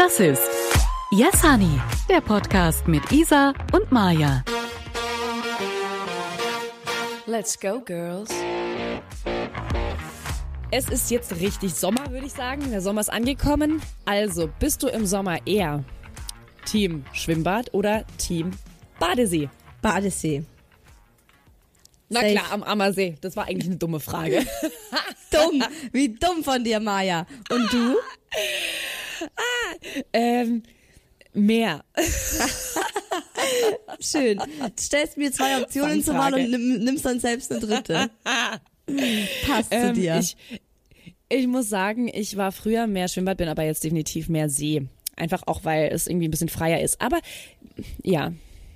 Das ist Yes Honey, der Podcast mit Isa und Maja. Let's go, girls. Es ist jetzt richtig Sommer, würde ich sagen. Der Sommer ist angekommen. Also, bist du im Sommer eher Team Schwimmbad oder Team Badesee? Badesee. Na Safe. klar, am Ammersee. Das war eigentlich eine dumme Frage. Dumm. Wie dumm von dir, Maja. Und du? ähm, mehr. Schön. Du stellst mir zwei Optionen zur Wahl und nimm, nimmst dann selbst eine dritte. Passt zu Ähm, dir. ich, ich muss sagen, ich war früher mehr Schwimmbad, bin aber jetzt definitiv mehr See. Einfach auch, weil es irgendwie ein bisschen freier ist. Aber ja,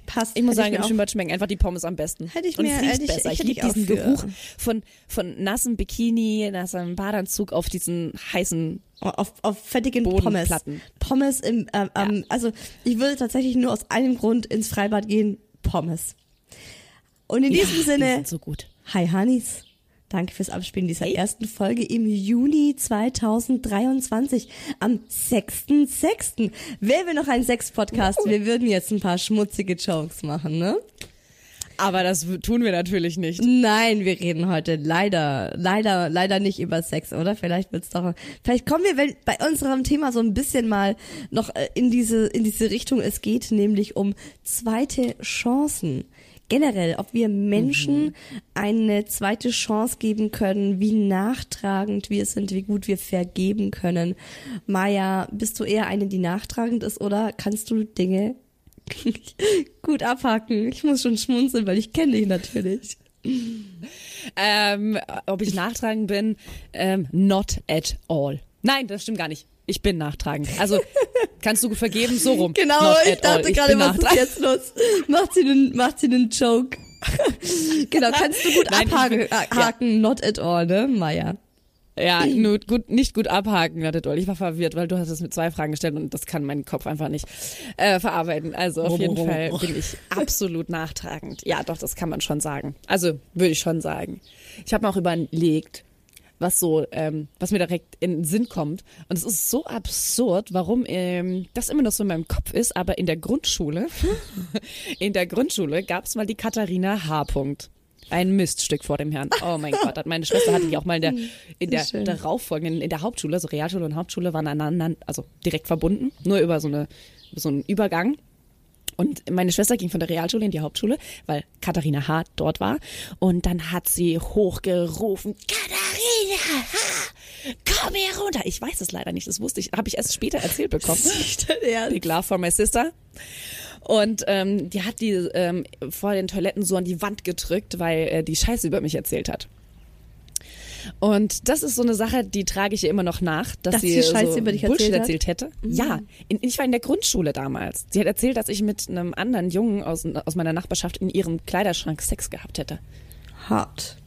Passt. Ich muss Hätte sagen, im Schwimmbad schmecken einfach die Pommes am besten. Hätte ich und mir- es riecht ich- besser. Ich, liebe ich auch diesen für- Geruch von, von nassem Bikini, nassem Badeanzug auf diesen heißen. auf, auf fettigen Pommes. Pommes im, ähm, ähm, also ich würde tatsächlich nur aus einem Grund ins Freibad gehen, Pommes. Und in diesem Die Sinne, sind so gut. hi Hannis. Danke fürs Abspielen dieser ersten Folge im Juni 2023 am 6.6. Wären wir noch ein Sex-Podcast, wir würden jetzt ein paar schmutzige Jokes machen, ne? Aber das tun wir natürlich nicht. Nein, wir reden heute leider, leider, leider nicht über Sex, oder? Vielleicht wird's doch, vielleicht kommen wir wenn- bei unserem Thema so ein bisschen mal noch äh, in diese, in diese Richtung. Es geht nämlich um zweite Chancen. Generell, ob wir Menschen eine zweite Chance geben können, wie nachtragend wir sind, wie gut wir vergeben können. Maja, bist du eher eine, die nachtragend ist, oder kannst du Dinge gut abhaken? Ich muss schon schmunzeln, weil ich kenne dich natürlich. Ähm, ob ich nachtragend bin? Ähm, not at all. Nein, das stimmt gar nicht. Ich bin nachtragend. Also kannst du vergeben, so rum. Genau, ich at all. dachte gerade, was ist jetzt los? Macht sie einen, macht sie einen Joke. genau, kannst du gut Nein, abhaken, bin- äh, haken, not at all, ne, Maya? Ja, nur gut, nicht gut abhaken, not at all. Ich war verwirrt, weil du hast es mit zwei Fragen gestellt und das kann mein Kopf einfach nicht äh, verarbeiten. Also auf jeden Fall bin ich absolut nachtragend. Ja, doch, das kann man schon sagen. Also würde ich schon sagen. Ich habe mir auch überlegt, was so, ähm, was mir direkt in den Sinn kommt. Und es ist so absurd, warum ähm, das immer noch so in meinem Kopf ist, aber in der Grundschule, in der Grundschule gab es mal die Katharina H. -Punkt. Ein Miststück vor dem Herrn. Oh mein Gott, hat meine Schwester hatte die auch mal in der, in der Schön. darauffolgenden, in der Hauptschule, also Realschule und Hauptschule waren aneinander, also direkt verbunden, nur über so eine, so einen Übergang. Und meine Schwester ging von der Realschule in die Hauptschule, weil Katharina H. dort war. Und dann hat sie hochgerufen, Katharina H., komm hier runter. Ich weiß es leider nicht, das wusste ich, habe ich erst später erzählt bekommen. Big love for my sister. Und ähm, die hat die ähm, vor den Toiletten so an die Wand gedrückt, weil äh, die Scheiße über mich erzählt hat. Und das ist so eine Sache, die trage ich ihr immer noch nach, dass, Dass sie sie Scheiße so über dich Bullshit erzählt hätte. Ja, in, ich war in der Grundschule damals. Sie hat erzählt, dass ich mit einem anderen Jungen aus, aus meiner Nachbarschaft in ihrem Kleiderschrank Sex gehabt hätte. Hart.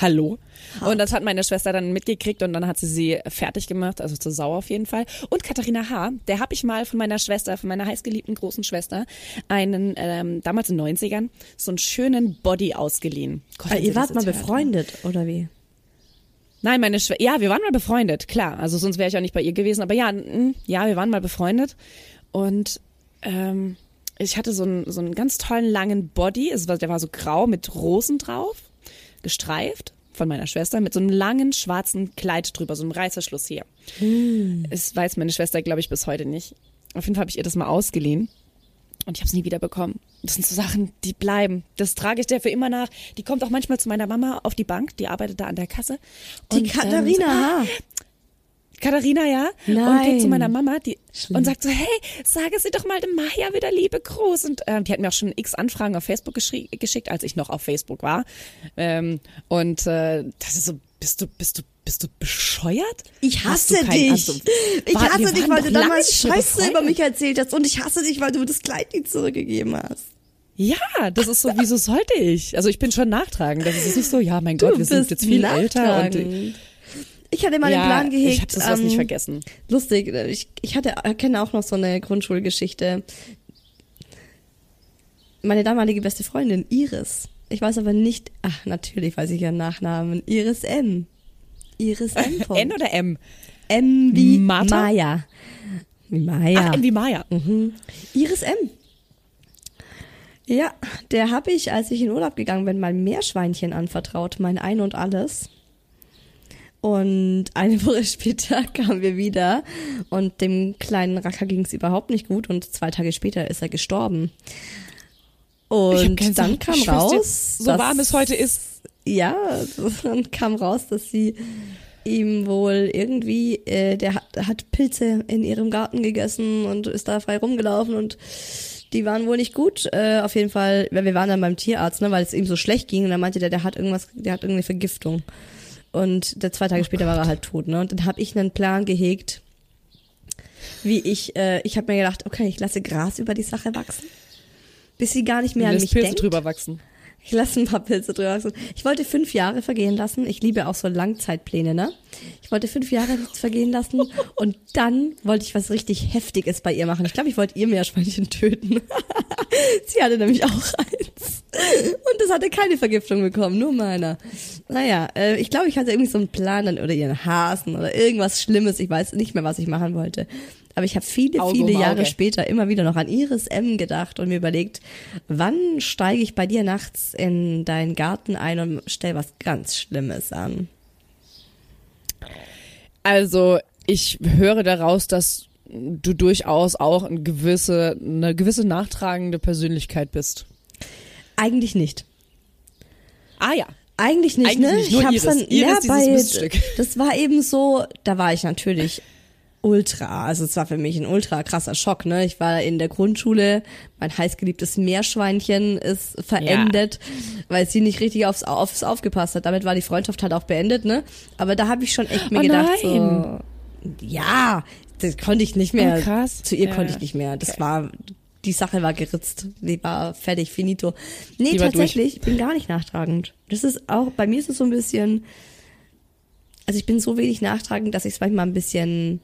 Hallo. Und das hat meine Schwester dann mitgekriegt und dann hat sie sie fertig gemacht, also zu sauer auf jeden Fall. Und Katharina H., der habe ich mal von meiner Schwester, von meiner heißgeliebten großen Schwester, einen, ähm, damals in den 90ern, so einen schönen Body ausgeliehen. Gott, sie ihr wart mal hört. befreundet, oder wie? Nein, meine Schwester, ja, wir waren mal befreundet, klar. Also sonst wäre ich auch nicht bei ihr gewesen. Aber ja, ja, wir waren mal befreundet. Und ähm, ich hatte so einen, so einen ganz tollen langen Body. Es war, der war so grau mit Rosen drauf, gestreift von meiner Schwester, mit so einem langen schwarzen Kleid drüber, so einem Reißverschluss hier. Das weiß meine Schwester, glaube ich, bis heute nicht. Auf jeden Fall habe ich ihr das mal ausgeliehen. Und ich habe es nie wieder bekommen. Das sind so Sachen, die bleiben. Das trage ich der für immer nach. Die kommt auch manchmal zu meiner Mama auf die Bank. Die arbeitet da an der Kasse. Die Und, Katharina Ähm. Katharina, ja. Und Nein. geht zu meiner Mama die, Schlimm. und sagt so, hey, sage sie doch mal dem Maya wieder liebe Gruß. Und ähm, die hat mir auch schon x Anfragen auf Facebook geschickt, als ich noch auf Facebook war. Ähm, und äh, das ist so, bist du, bist du, bist du bescheuert? Ich du hasse kein- dich. du- ich War- hasse dich, weil du damals Scheiße über mich erzählt hast. Und ich hasse dich, weil du das Kleid nicht zurückgegeben hast. Ja, das ist so, wieso sollte ich? Also ich bin schon nachtragend. Das ist nicht so, ja, mein Gott, wir sind jetzt viel älter. Und. Ich hatte mal den ja, Plan gehegt. ich habe das ähm, nicht vergessen. Lustig, ich, ich hatte, kenne auch noch so eine Grundschulgeschichte. Meine damalige beste Freundin, Iris. Ich weiß aber nicht, ach, natürlich weiß ich ihren Nachnamen. Iris M. Iris M. N oder M? M wie Martha? Maya. Wie Maya. Ach, wie Maya. Iris M. Ja, der habe ich, als ich in Urlaub gegangen bin, mal Meerschweinchen anvertraut, mein Ein und Alles. Und eine Woche später kamen wir wieder und dem kleinen Racker ging es überhaupt nicht gut und zwei Tage später ist er gestorben. Und dann kam raus, so warm es heute ist. Ja, dann kam raus, dass sie ihm wohl irgendwie, äh, der hat, hat Pilze in ihrem Garten gegessen und ist da frei rumgelaufen und die waren wohl nicht gut. Äh, auf jeden Fall, weil wir waren dann beim Tierarzt, ne, weil es ihm so schlecht ging und dann meinte der, der hat irgendwas, der hat irgendeine Vergiftung. Und der zwei Tage später war er halt tot, ne? Und dann habe ich einen Plan gehegt, wie ich, äh, ich habe mir gedacht, okay, ich lasse Gras über die Sache wachsen, bis sie gar nicht mehr an mich Pilze denkt. drüber wachsen. Ich lasse ein paar Pilze drüber wachsen. Ich wollte fünf Jahre vergehen lassen. Ich liebe auch so Langzeitpläne, ne? Ich wollte fünf Jahre vergehen lassen und dann wollte ich was richtig Heftiges bei ihr machen. Ich glaube, ich wollte ihr Meerschweinchen töten. Sie hatte nämlich auch eins. Und das hatte keine Vergiftung bekommen, nur meiner. Naja, äh, ich glaube, ich hatte irgendwie so einen Plan oder ihren Hasen oder irgendwas Schlimmes. Ich weiß nicht mehr, was ich machen wollte. Aber ich habe viele, Auge viele um Jahre Auge. später immer wieder noch an Iris M gedacht und mir überlegt, wann steige ich bei dir nachts in deinen Garten ein und stell was ganz Schlimmes an? Also, ich höre daraus, dass du durchaus auch eine gewisse, eine gewisse nachtragende Persönlichkeit bist. Eigentlich nicht. Ah ja. Eigentlich nicht, Eigentlich ne? nicht, nur ich hab's Iris. dann Iris, ja, bei, das war eben so, da war ich natürlich ultra, also es war für mich ein ultra krasser Schock, ne? Ich war in der Grundschule, mein heißgeliebtes Meerschweinchen ist verendet, weil sie nicht richtig aufs, aufs aufgepasst hat. Damit war die Freundschaft halt auch beendet, ne? Aber da habe ich schon echt mir Oh gedacht, so, ja, das konnte ich nicht mehr. Oh, krass. Zu ihr Ja. konnte ich nicht mehr. Das war, die Sache war geritzt. Die war fertig, finito. Nee, Die tatsächlich, ich bin gar nicht nachtragend. Das ist auch, bei mir ist es so ein bisschen, also ich bin so wenig nachtragend, dass ich es manchmal ein bisschen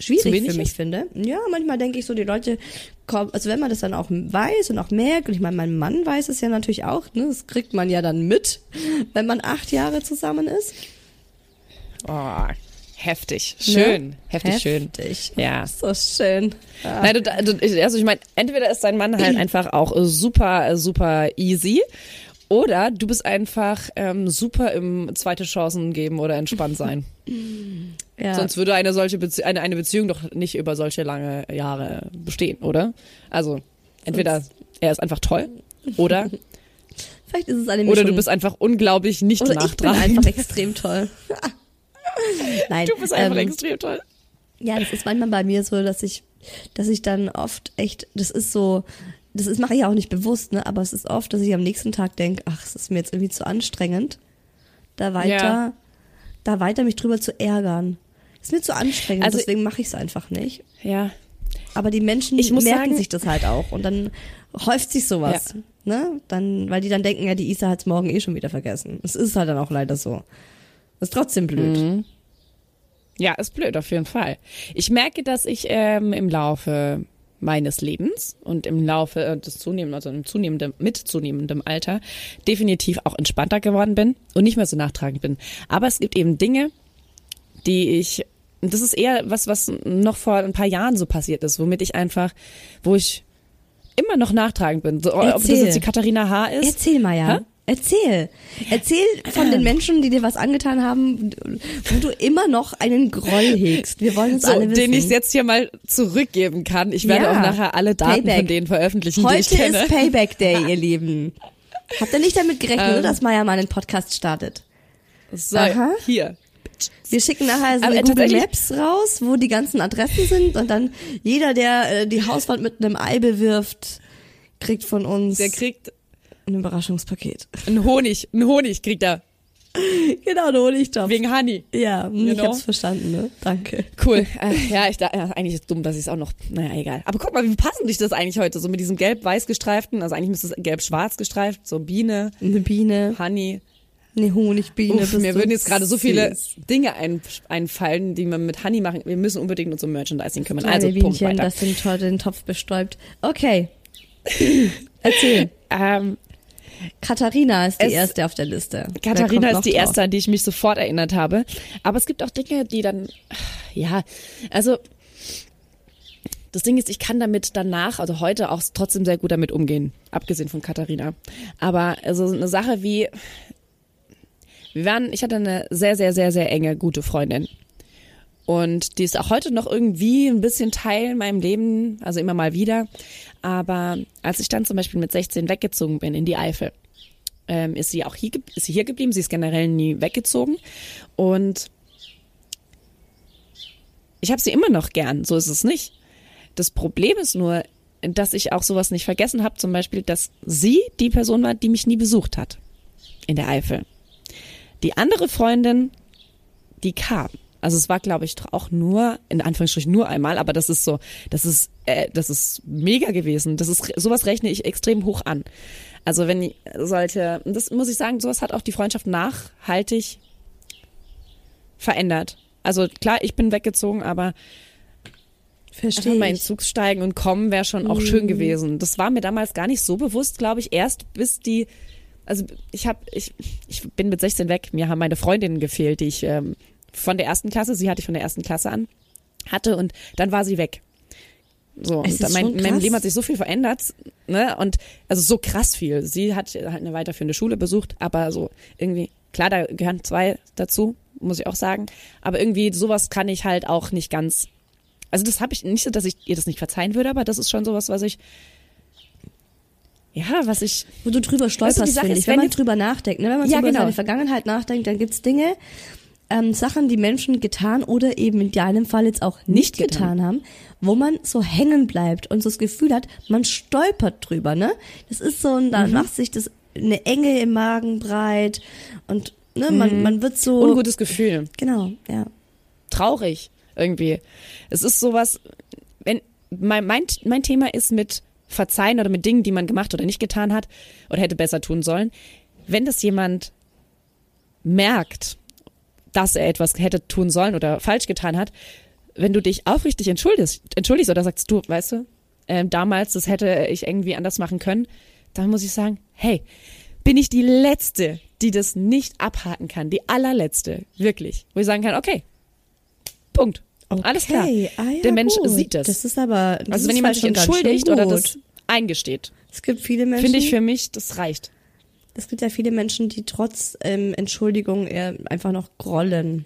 schwierig für mich ist? finde. Ja, manchmal denke ich so, die Leute kommen, also wenn man das dann auch weiß und auch merkt, und ich meine, mein Mann weiß es ja natürlich auch, ne, das kriegt man ja dann mit, wenn man acht Jahre zusammen ist. Oh, heftig. Schön. Ne? Heftig, schön. Heftig. Ja. So schön. Ja. Nein, du, du, also ich meine, entweder ist dein Mann halt einfach auch super, super easy. Oder du bist einfach ähm, super im zweite Chancen geben oder entspannt sein. Ja. Sonst würde eine solche Bezie eine, eine Beziehung doch nicht über solche lange Jahre bestehen, oder? Also entweder er ist einfach toll oder Vielleicht ist es eine Mischung. oder du bist einfach unglaublich nicht Oder ich bin einfach extrem toll. Nein, Du bist einfach ähm, extrem toll. Ja, das ist manchmal bei mir so, dass ich, dass ich dann oft echt, das ist so, das ist mache ich auch nicht bewusst, ne, aber es ist oft, dass ich am nächsten Tag denke, ach, es ist mir jetzt irgendwie zu anstrengend, da weiter, Ja. da weiter mich drüber zu ärgern. Ist mir zu anstrengend, Also- deswegen mache ich es einfach nicht. Ja. Aber die Menschen merken sagen- sich das halt auch und dann häuft sich sowas, ne? Dann, weil die dann denken, ja, die Isa hat's morgen eh schon wieder vergessen. Es ist halt dann auch leider so. Das ist trotzdem blöd. Mhm. Ja, ist blöd, auf jeden Fall. Ich merke, dass ich ähm, im Laufe meines Lebens und im Laufe äh, des zunehmenden, also im zunehmenden, mit zunehmendem Alter definitiv auch entspannter geworden bin und nicht mehr so nachtragend bin. Aber es gibt eben Dinge, die ich, das ist eher was, was noch vor ein paar Jahren so passiert ist, womit ich einfach, wo ich immer noch nachtragend bin. So, ob das jetzt die Katharina H. ist. Erzähl mal ja. Hä? Erzähl. Erzähl von den Menschen, die dir was angetan haben, wo du immer noch einen Groll hegst. Wir wollen es So, alle wissen. den ich jetzt hier mal zurückgeben kann. Ich werde Ja. auch nachher alle Daten Payback. von denen veröffentlichen, die ich Heute kenne. ist Payback Day, ihr Lieben. Habt ihr nicht damit gerechnet, Ähm. dass Maya mal einen Podcast startet? So, Aha. hier. Wir schicken nachher so eine Google Maps raus, wo die ganzen Adressen sind und dann jeder, der äh, die Hauswand mit einem Ei bewirft, kriegt von uns Der kriegt ein Überraschungspaket. einen Honig, einen Honig kriegt er. genau, einen Honigtopf. Wegen Honey. Ja, hm, ich Genau. hab's verstanden, ne? Danke. Cool. Äh, ja, ich da, eigentlich ist dumm, dass ich es auch noch. Naja, egal. Aber guck mal, wie passen dich das eigentlich heute? So mit diesem gelb-weiß gestreiften, also eigentlich müsste es gelb-schwarz gestreift, so Biene, Eine Biene, Honey. Eine Honigbiene. Uff, mir würden jetzt gerade so viele. Dinge ein, einfallen, die man mit Honey machen. Wir müssen unbedingt uns um Merchandising kümmern. Kleine Also Punkt Bienchen, weiter. das den, den Topf bestäubt. Okay. Erzähl. Ähm, Katharina ist die Es- erste auf der Liste. Katharina ist die drauf? erste, an die ich mich sofort erinnert habe. Aber es gibt auch Dinge, die dann, ja, also das Ding ist, ich kann damit danach, also heute auch trotzdem sehr gut damit umgehen, abgesehen von Katharina. Aber also eine Sache wie, wir waren, ich hatte eine sehr, sehr, sehr, sehr enge, gute Freundin. Und die ist auch heute noch irgendwie ein bisschen Teil in meinem Leben, also immer mal wieder. Aber als ich dann zum Beispiel mit 16 weggezogen bin in die Eifel, ähm, ist sie auch hier, ist sie hier geblieben. Sie ist generell nie weggezogen. Und ich habe sie immer noch gern, so ist es nicht. Das Problem ist nur, dass ich auch sowas nicht vergessen habe, zum Beispiel, dass sie die Person war, die mich nie besucht hat in der Eifel. Die andere Freundin, die kam. Also es war, glaube ich, auch nur, in Anführungsstrichen nur einmal, aber das ist so, das ist, äh, das ist mega gewesen. Das ist, sowas rechne ich extrem hoch an. Also wenn sollte, das muss ich sagen, sowas hat auch die Freundschaft nachhaltig verändert. Also klar, ich bin weggezogen, aber Verstehe. Mal in Zug steigen und kommen wäre schon auch schön gewesen. Das war mir damals gar nicht so bewusst, glaube ich, erst bis die, also ich habe, ich, ich bin mit 16 weg, mir haben meine Freundinnen gefehlt, die ich ähm, von der ersten Klasse, sie hatte ich von der ersten Klasse an, hatte und dann war sie weg. So, Es und mein, mein. Leben hat sich so viel verändert, ne? Und also so krass viel. Sie hat halt eine weiterführende Schule besucht, aber so irgendwie, klar, da gehören zwei dazu, muss ich auch sagen. Aber irgendwie sowas kann ich halt auch nicht ganz. Also das habe ich nicht so, dass ich ihr das nicht verzeihen würde, aber das ist schon sowas, was ich. Ja, was ich. Wo du drüber stolperst, Weißt du, finde ich. Wenn wenn man drüber nachdenkt, ne? wenn man Ja, über genau. seine Vergangenheit nachdenkt, dann gibt's Dinge, ähm, Sachen, die Menschen getan oder eben in deinem Fall jetzt auch nicht, Nicht getan. getan. haben, wo man so hängen bleibt und so das Gefühl hat, man stolpert drüber, ne? Das ist so, und Mhm. dann macht sich das eine Enge im Magen breit und ne, man, man wird so. Ungutes Gefühl. Genau, ja. traurig irgendwie. Es ist sowas, wenn mein, mein, mein Thema ist mit Verzeihen oder mit Dingen, die man gemacht oder nicht getan hat oder hätte besser tun sollen. Wenn das jemand merkt, dass er etwas hätte tun sollen oder falsch getan hat, wenn du dich aufrichtig entschuldigst, entschuldigst oder sagst, du, weißt du, ähm, damals, das hätte ich irgendwie anders machen können, dann muss ich sagen, hey, bin ich die Letzte, die das nicht abhaken kann, die allerletzte, wirklich, wo ich sagen kann, okay, Punkt. Alles klar. Okay, ah ja, Der Mensch gut. sieht das. Das ist aber. Also wenn jemand sich entschuldigt oder das eingesteht, Es gibt viele Menschen. finde ich für mich, das reicht. Es gibt ja viele Menschen, die trotz ähm, Entschuldigung eher einfach noch grollen.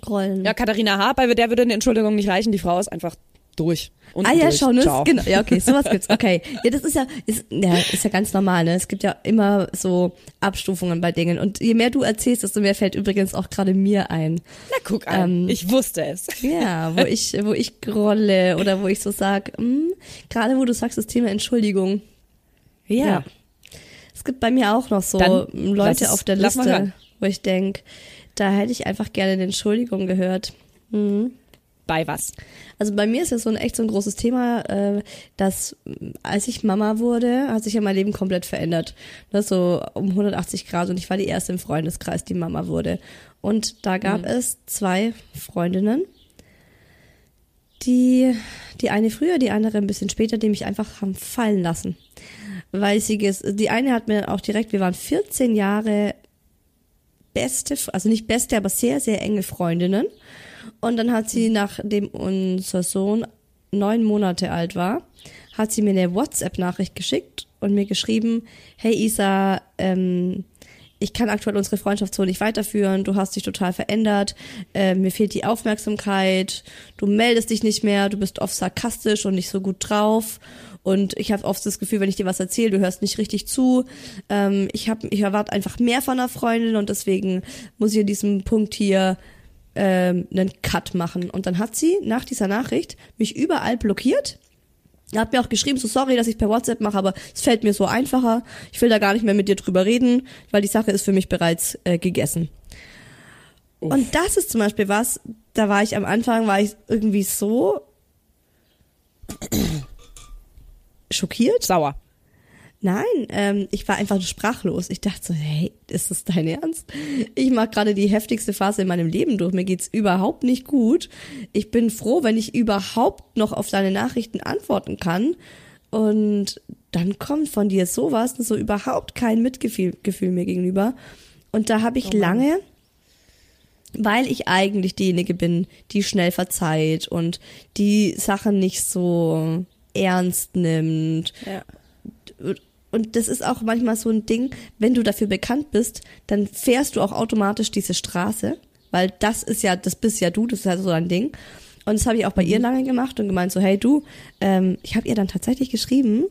Grollen. Ja, Katharina H., bei der würde eine Entschuldigung nicht reichen, die Frau ist einfach durch. Und ah ja, durch. schau, ne? Genau. Ja, okay, sowas gibt's. Okay. Ja, das ist ja, ist, ja, ist ja ganz normal, ne? Es gibt ja immer so Abstufungen bei Dingen. Und je mehr du erzählst, desto mehr fällt übrigens auch gerade mir ein. Na, guck an. Ähm, ich wusste es. Ja, wo ich, wo ich grolle oder wo ich so sag, hm, gerade wo du sagst, das Thema Entschuldigung. Ja. Es gibt bei mir auch noch so Dann Leute auf der Liste, wo ich denk, da hätte ich einfach gerne eine Entschuldigung gehört. Bei was? Also bei mir ist ja so ein echt so ein großes Thema, äh, dass als ich Mama wurde, hat sich ja mein Leben komplett verändert. Das so um 180 Grad und ich war die erste im Freundeskreis, die Mama wurde. Und da gab es zwei Freundinnen, die, die eine früher, die andere ein bisschen später, die mich einfach haben fallen lassen. Weil sie, die eine hat mir auch direkt, wir waren 14 Jahre beste, also nicht beste, aber sehr, sehr enge Freundinnen. Und dann hat sie, nachdem unser Sohn neun Monate alt war, hat sie mir eine WhatsApp-Nachricht geschickt und mir geschrieben, hey Isa, ähm, ich kann aktuell unsere Freundschaft so nicht weiterführen, du hast dich total verändert, äh, mir fehlt die Aufmerksamkeit, du meldest dich nicht mehr, du bist oft sarkastisch und nicht so gut drauf. Und ich habe oft das Gefühl, wenn ich dir was erzähle, du hörst nicht richtig zu. Ähm, ich hab, ich erwarte einfach mehr von einer Freundin und deswegen muss ich an diesem Punkt hier ähm, einen Cut machen. Und dann hat sie nach dieser Nachricht mich überall blockiert. Er hat mir auch geschrieben, so sorry, dass ich per WhatsApp mache, aber es fällt mir so einfacher. Ich will da gar nicht mehr mit dir drüber reden, weil die Sache ist für mich bereits äh, gegessen. Und das ist zum Beispiel was, da war ich am Anfang, war ich irgendwie so schockiert. Sauer. Nein, ähm, ich war einfach sprachlos. Ich dachte so, hey, ist das dein Ernst? Ich mache gerade die heftigste Phase in meinem Leben durch. Mir geht's überhaupt nicht gut. Ich bin froh, wenn ich überhaupt noch auf deine Nachrichten antworten kann. Und dann kommt von dir sowas, so überhaupt kein Mitgefühl Gefühl mir gegenüber. Und da habe ich lange weil ich eigentlich diejenige bin, die schnell verzeiht und die Sachen nicht so ernst nimmt. Ja. Und das ist auch manchmal so ein Ding, wenn du dafür bekannt bist, dann fährst du auch automatisch diese Straße, weil das ist ja, das bist ja du, das ist ja so ein Ding. Und das habe ich auch bei ihr lange gemacht und gemeint so, hey du, ähm, ich habe ihr dann tatsächlich geschrieben,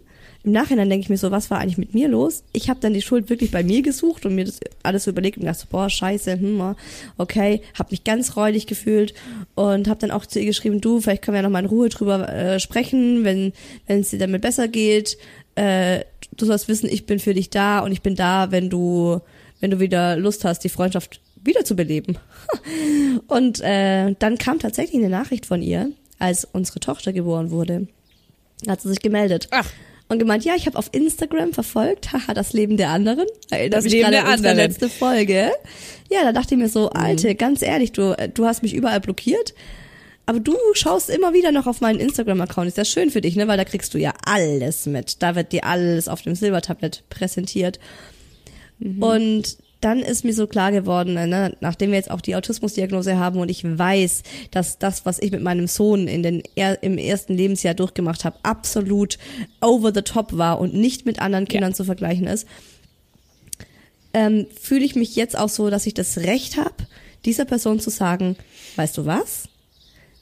im Nachhinein denke ich mir so, was war eigentlich mit mir los? Ich habe dann die Schuld wirklich bei mir gesucht und mir das alles so überlegt und dachte, boah, scheiße, hm, okay, habe mich ganz räudig gefühlt und habe dann auch zu ihr geschrieben, du, vielleicht können wir ja noch mal in Ruhe drüber äh, sprechen, wenn wenn es dir damit besser geht. Äh, du sollst wissen, ich bin für dich da und ich bin da, wenn du wenn du wieder Lust hast, die Freundschaft wiederzubeleben. und äh, dann kam tatsächlich eine Nachricht von ihr, als unsere Tochter geboren wurde. Hat sie sich gemeldet. Ach und gemeint, ja, ich habe auf Instagram verfolgt, haha, das Leben der anderen. Erinnert Das mich Leben gerade der an unsere anderen. letzte Folge. Ja, da dachte ich mir so, Alte, ganz ehrlich, du, du hast mich überall blockiert. Aber du schaust immer wieder noch auf meinen Instagram-Account. Ist das schön für dich, ne? Weil da kriegst du ja alles mit. Da wird dir alles auf dem Silbertablett präsentiert. Und dann ist mir so klar geworden, ne, nachdem wir jetzt auch die Autismusdiagnose haben und ich weiß, dass das, was ich mit meinem Sohn in den er, im ersten Lebensjahr durchgemacht habe, absolut over the top war und nicht mit anderen Kindern zu vergleichen ist, ähm, fühle ich mich jetzt auch so, dass ich das Recht habe, dieser Person zu sagen, weißt du was?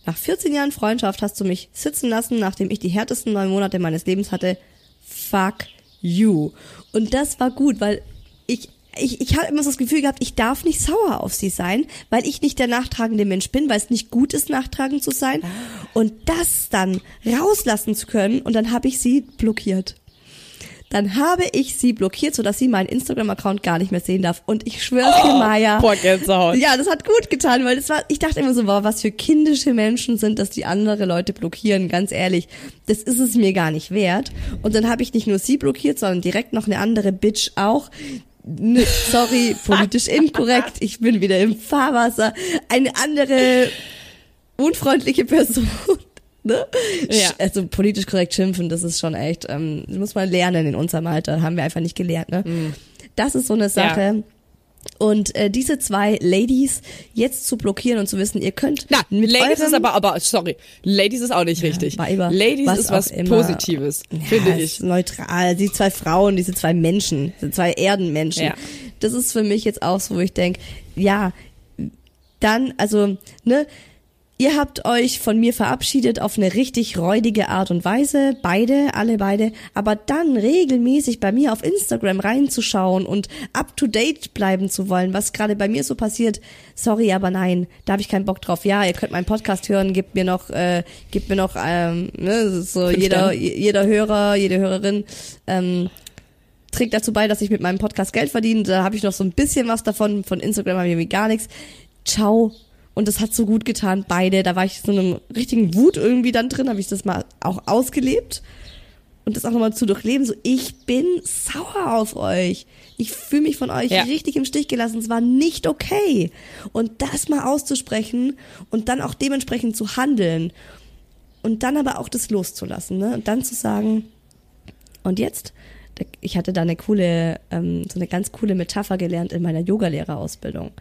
Nach 14 Jahren Freundschaft hast du mich sitzen lassen, nachdem ich die härtesten neun Monate meines Lebens hatte. Fuck you. Und das war gut, weil ich ich, ich habe immer so das Gefühl gehabt, ich darf nicht sauer auf sie sein, weil ich nicht der nachtragende Mensch bin, weil es nicht gut ist, nachtragend zu sein. Und das dann rauslassen zu können und dann habe ich sie blockiert. Dann habe ich sie blockiert, sodass sie meinen Instagram-Account gar nicht mehr sehen darf. Und ich schwör's dir, Maya. Boah, Gänsehaut. Ja, das hat gut getan, weil das war, ich dachte immer so, wow, was für kindische Menschen sind, dass die andere Leute blockieren, ganz ehrlich. Das ist es mir gar nicht wert. Und dann habe ich nicht nur sie blockiert, sondern direkt noch eine andere Bitch auch. Ne, sorry, politisch inkorrekt, ich bin wieder im Fahrwasser. Eine andere unfreundliche Person. Ne? Ja. Also politisch korrekt schimpfen, das ist schon echt, ähm, muss man lernen in unserem Alter, haben wir einfach nicht gelernt. Ne? Das ist so eine Sache. Und äh, diese zwei Ladies jetzt zu blockieren und zu wissen, ihr könnt Na, mit Ladies ist aber, aber, sorry, Ladies ist auch nicht richtig. Weiber, Ladies was ist was immer. Positives, Ja, finde ich. neutral. Die zwei Frauen, diese zwei Menschen, diese zwei Erdenmenschen. Ja. Das ist für mich jetzt auch so, wo ich denke, ja, dann, also, ne, ihr habt euch von mir verabschiedet auf eine richtig räudige Art und Weise, beide, alle beide, aber dann regelmäßig bei mir auf Instagram reinzuschauen und up to date bleiben zu wollen, was gerade bei mir so passiert, sorry, aber nein, da habe ich keinen Bock drauf. Ja, ihr könnt meinen Podcast hören, gebt mir noch, äh, gebt mir noch, ähm, ne, so Fünf jeder, jeder Hörer, jede Hörerin, ähm, trägt dazu bei, dass ich mit meinem Podcast Geld verdiene. Da habe ich noch so ein bisschen was davon. Von Instagram habe ich irgendwie gar nichts. Ciao. Und das hat so gut getan, beide. Da war ich so einem richtigen Wut irgendwie dann drin, habe ich das mal auch ausgelebt. Und das auch nochmal zu durchleben, so ich bin sauer auf euch. Ich fühle mich von euch Ja. richtig im Stich gelassen. Es war nicht okay. Und das mal auszusprechen und dann auch dementsprechend zu handeln. Und dann aber auch das loszulassen. Ne? Und dann zu sagen, und jetzt, ich hatte da eine coole, ähm, so eine ganz coole Metapher gelernt in meiner Yogalehrerausbildung,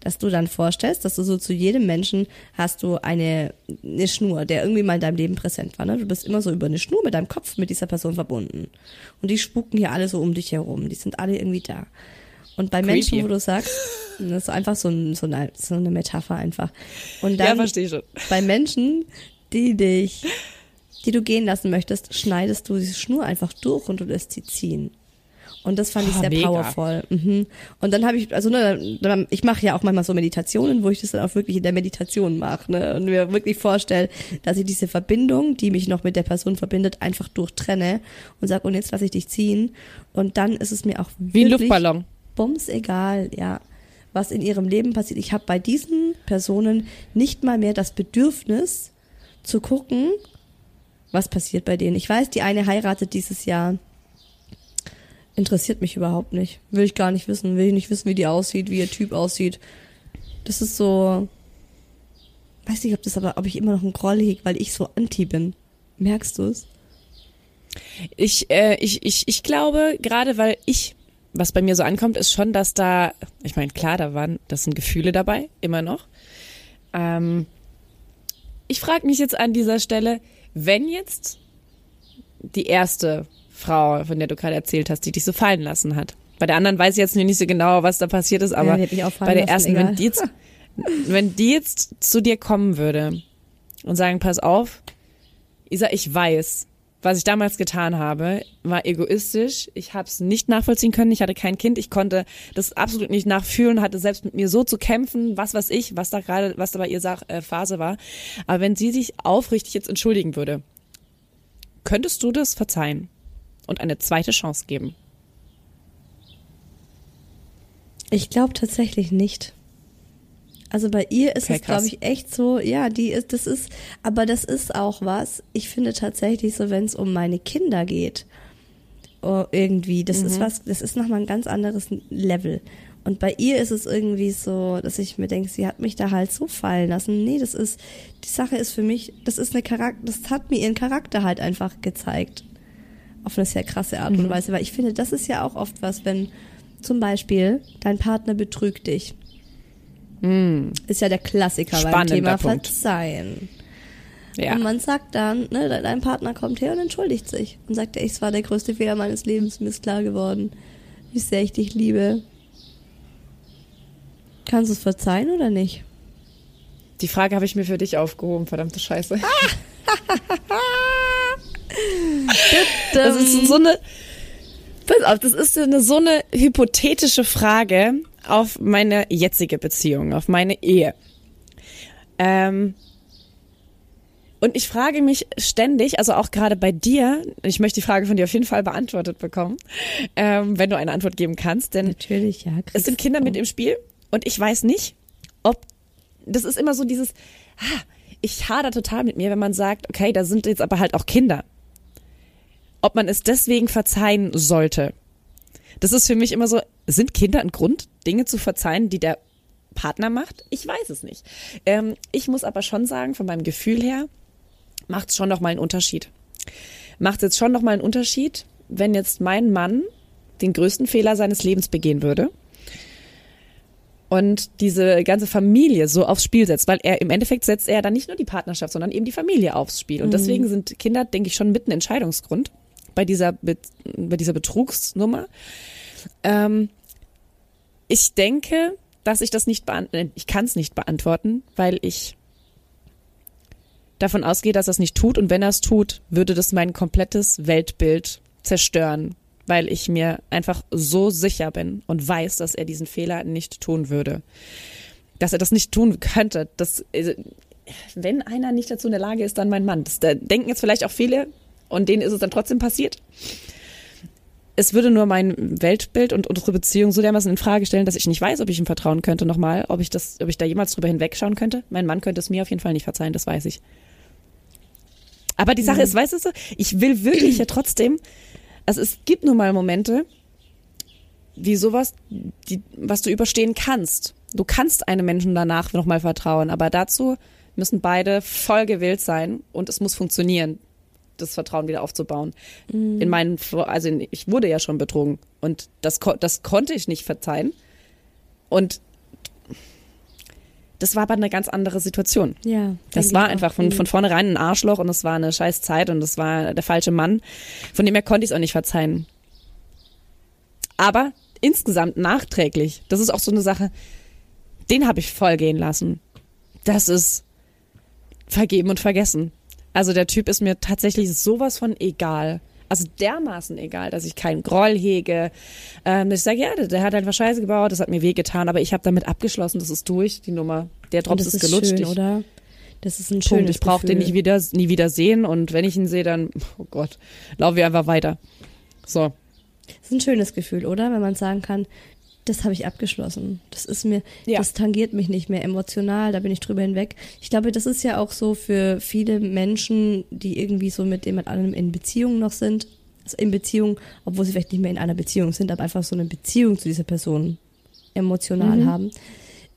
dass du dann vorstellst, dass du so zu jedem Menschen hast du eine, eine Schnur, der irgendwie mal in deinem Leben präsent war. Ne? Du bist immer so über eine Schnur mit deinem Kopf mit dieser Person verbunden. Und die spuken hier alle so um dich herum. Die sind alle irgendwie da. Und bei Menschen, Creepy. wo du sagst, das ist einfach so, ein, so, eine, so eine Metapher einfach. Und Ja, dann verstehe schon. bei Menschen, die dich, die du gehen lassen möchtest, schneidest du diese Schnur einfach durch und du lässt sie ziehen. Und das fand ich Oh, sehr mega. powerful. Mhm. Und dann habe ich, also ne, ich mache ja auch manchmal so Meditationen, wo ich das dann auch wirklich in der Meditation mache ne, und mir wirklich vorstelle, dass ich diese Verbindung, die mich noch mit der Person verbindet, einfach durchtrenne und sag und jetzt lasse ich dich ziehen. Und dann ist es mir auch Wie ein Luftballon. bums egal, ja, was in ihrem Leben passiert. Ich habe bei diesen Personen nicht mal mehr das Bedürfnis zu gucken, was passiert bei denen. Ich weiß, die eine heiratet dieses Jahr. Interessiert mich überhaupt nicht. Will ich gar nicht wissen. Will ich nicht wissen, wie die aussieht, wie ihr Typ aussieht. Das ist so. Weiß nicht, ob das aber, ob ich immer noch einen Groll hege, weil ich so anti bin. Merkst du es? Ich, äh, ich, ich, ich glaube, gerade weil ich was bei mir so ankommt, ist schon, dass da, ich meine, klar, da waren, das sind Gefühle dabei, immer noch. Ähm, ich frage mich jetzt an dieser Stelle, wenn jetzt die erste Frau, von der du gerade erzählt hast, die dich so fallen lassen hat. Bei der anderen weiß ich jetzt nicht so genau, was da passiert ist, aber Ja, bei der ersten, wenn die, jetzt, wenn die jetzt zu dir kommen würde und sagen, pass auf, Isa, ich weiß, was ich damals getan habe, war egoistisch. Ich habe es nicht nachvollziehen können. Ich hatte kein Kind. Ich konnte das absolut nicht nachfühlen. Hatte selbst mit mir so zu kämpfen, was weiß ich, was da gerade, was da bei ihr Sach, äh, Phase war. Aber wenn sie sich aufrichtig jetzt entschuldigen würde, könntest du das verzeihen und eine zweite Chance geben? Ich glaube tatsächlich nicht. Also bei ihr ist Okay, es, glaube ich, echt so, ja, die ist, das ist, aber das ist auch was, ich finde tatsächlich so, wenn es um meine Kinder geht, oh, irgendwie, das ist was, das ist nochmal ein ganz anderes Level. Und bei ihr ist es irgendwie so, dass ich mir denke, sie hat mich da halt so fallen lassen. Nee, das ist, die Sache ist für mich, das ist eine Charakter, das hat mir ihren Charakter halt einfach gezeigt. Auf eine sehr krasse Art und Weise, weil ich finde, das ist ja auch oft was, wenn zum Beispiel dein Partner betrügt dich. Ist ja der Klassiker beim Spannender Thema Punkt. Verzeihen. Ja. Und man sagt dann, ne, de- dein Partner kommt her und entschuldigt sich und sagt, ey, es war der größte Fehler meines Lebens, mir ist klar geworden, wie sehr ich dich liebe. Kannst du es verzeihen oder nicht? Die Frage habe ich mir für dich aufgehoben, verdammte Scheiße. Das ist so eine, pass auf, das ist eine, so eine hypothetische Frage auf meine jetzige Beziehung, auf meine Ehe. Ähm, und ich frage mich ständig, also auch gerade bei dir, ich möchte die Frage von dir auf jeden Fall beantwortet bekommen, ähm, wenn du eine Antwort geben kannst, denn Natürlich, ja. es sind Kinder mit im Spiel und ich weiß nicht, ob das ist immer so dieses, ah, ich hader total mit mir, wenn man sagt, okay, da sind jetzt aber halt auch Kinder. Ob man es deswegen verzeihen sollte. Das ist für mich immer so, sind Kinder ein Grund, Dinge zu verzeihen, die der Partner macht? Ich weiß es nicht. Ähm, ich muss aber schon sagen, von meinem Gefühl her, macht es schon noch mal einen Unterschied. Macht es jetzt schon noch mal einen Unterschied, wenn jetzt mein Mann den größten Fehler seines Lebens begehen würde und diese ganze Familie so aufs Spiel setzt, weil er im Endeffekt setzt er dann nicht nur die Partnerschaft, sondern eben die Familie aufs Spiel. Und deswegen sind Kinder, denke ich, schon mit ein Entscheidungsgrund bei dieser, Be bei dieser Betrugsnummer. Ähm, ich denke, dass ich das nicht beantworten, ich kann es nicht beantworten, weil ich davon ausgehe, dass er es nicht tut. Und wenn er es tut, würde das mein komplettes Weltbild zerstören, weil ich mir einfach so sicher bin und weiß, dass er diesen Fehler nicht tun würde. Dass er das nicht tun könnte. Das, äh, wenn einer nicht dazu in der Lage ist, dann mein Mann. Das da denken jetzt vielleicht auch viele und denen ist es dann trotzdem passiert. Es würde nur mein Weltbild und unsere Beziehung so dermaßen in Frage stellen, dass ich nicht weiß, ob ich ihm vertrauen könnte nochmal, ob ich das, ob ich da jemals drüber hinwegschauen könnte. Mein Mann könnte es mir auf jeden Fall nicht verzeihen, das weiß ich. Aber die Sache ist, weißt du, so, ich will wirklich ja trotzdem, also es gibt nun mal Momente, wie sowas, die, was du überstehen kannst. Du kannst einem Menschen danach nochmal vertrauen, aber dazu müssen beide voll gewillt sein und es muss funktionieren, das Vertrauen wieder aufzubauen. In meinen, also in, ich wurde ja schon betrogen und das, das konnte ich nicht verzeihen. Und das war aber eine ganz andere Situation. Ja. Das war einfach von, von vornherein ein Arschloch und es war eine scheiß Zeit und es war der falsche Mann. Von dem her konnte ich es auch nicht verzeihen. Aber insgesamt nachträglich, das ist auch so eine Sache, den habe ich voll gehen lassen. Das ist vergeben und vergessen. Also der Typ ist mir tatsächlich sowas von egal. Also dermaßen egal, dass ich keinen Groll hege. Ähm, ich sage, ja, der, der hat einfach Scheiße gebaut, das hat mir wehgetan, aber ich habe damit abgeschlossen, das ist durch, die Nummer. Der Drops ist ist gelutscht. schön, ich, oder? Das ist ein Punkt. schönes Ich brauche den nicht wieder, nie wieder sehen und wenn ich ihn sehe, dann, oh Gott, laufen wir einfach weiter. So. Das ist ein schönes Gefühl, oder? Wenn man sagen kann, das habe ich abgeschlossen. Das ist mir, Ja. das tangiert mich nicht mehr emotional, da bin ich drüber hinweg. Ich glaube, das ist ja auch so für viele Menschen, die irgendwie so mit jemand anderem in Beziehung noch sind. Also in Beziehung, obwohl sie vielleicht nicht mehr in einer Beziehung sind, aber einfach so eine Beziehung zu dieser Person emotional haben.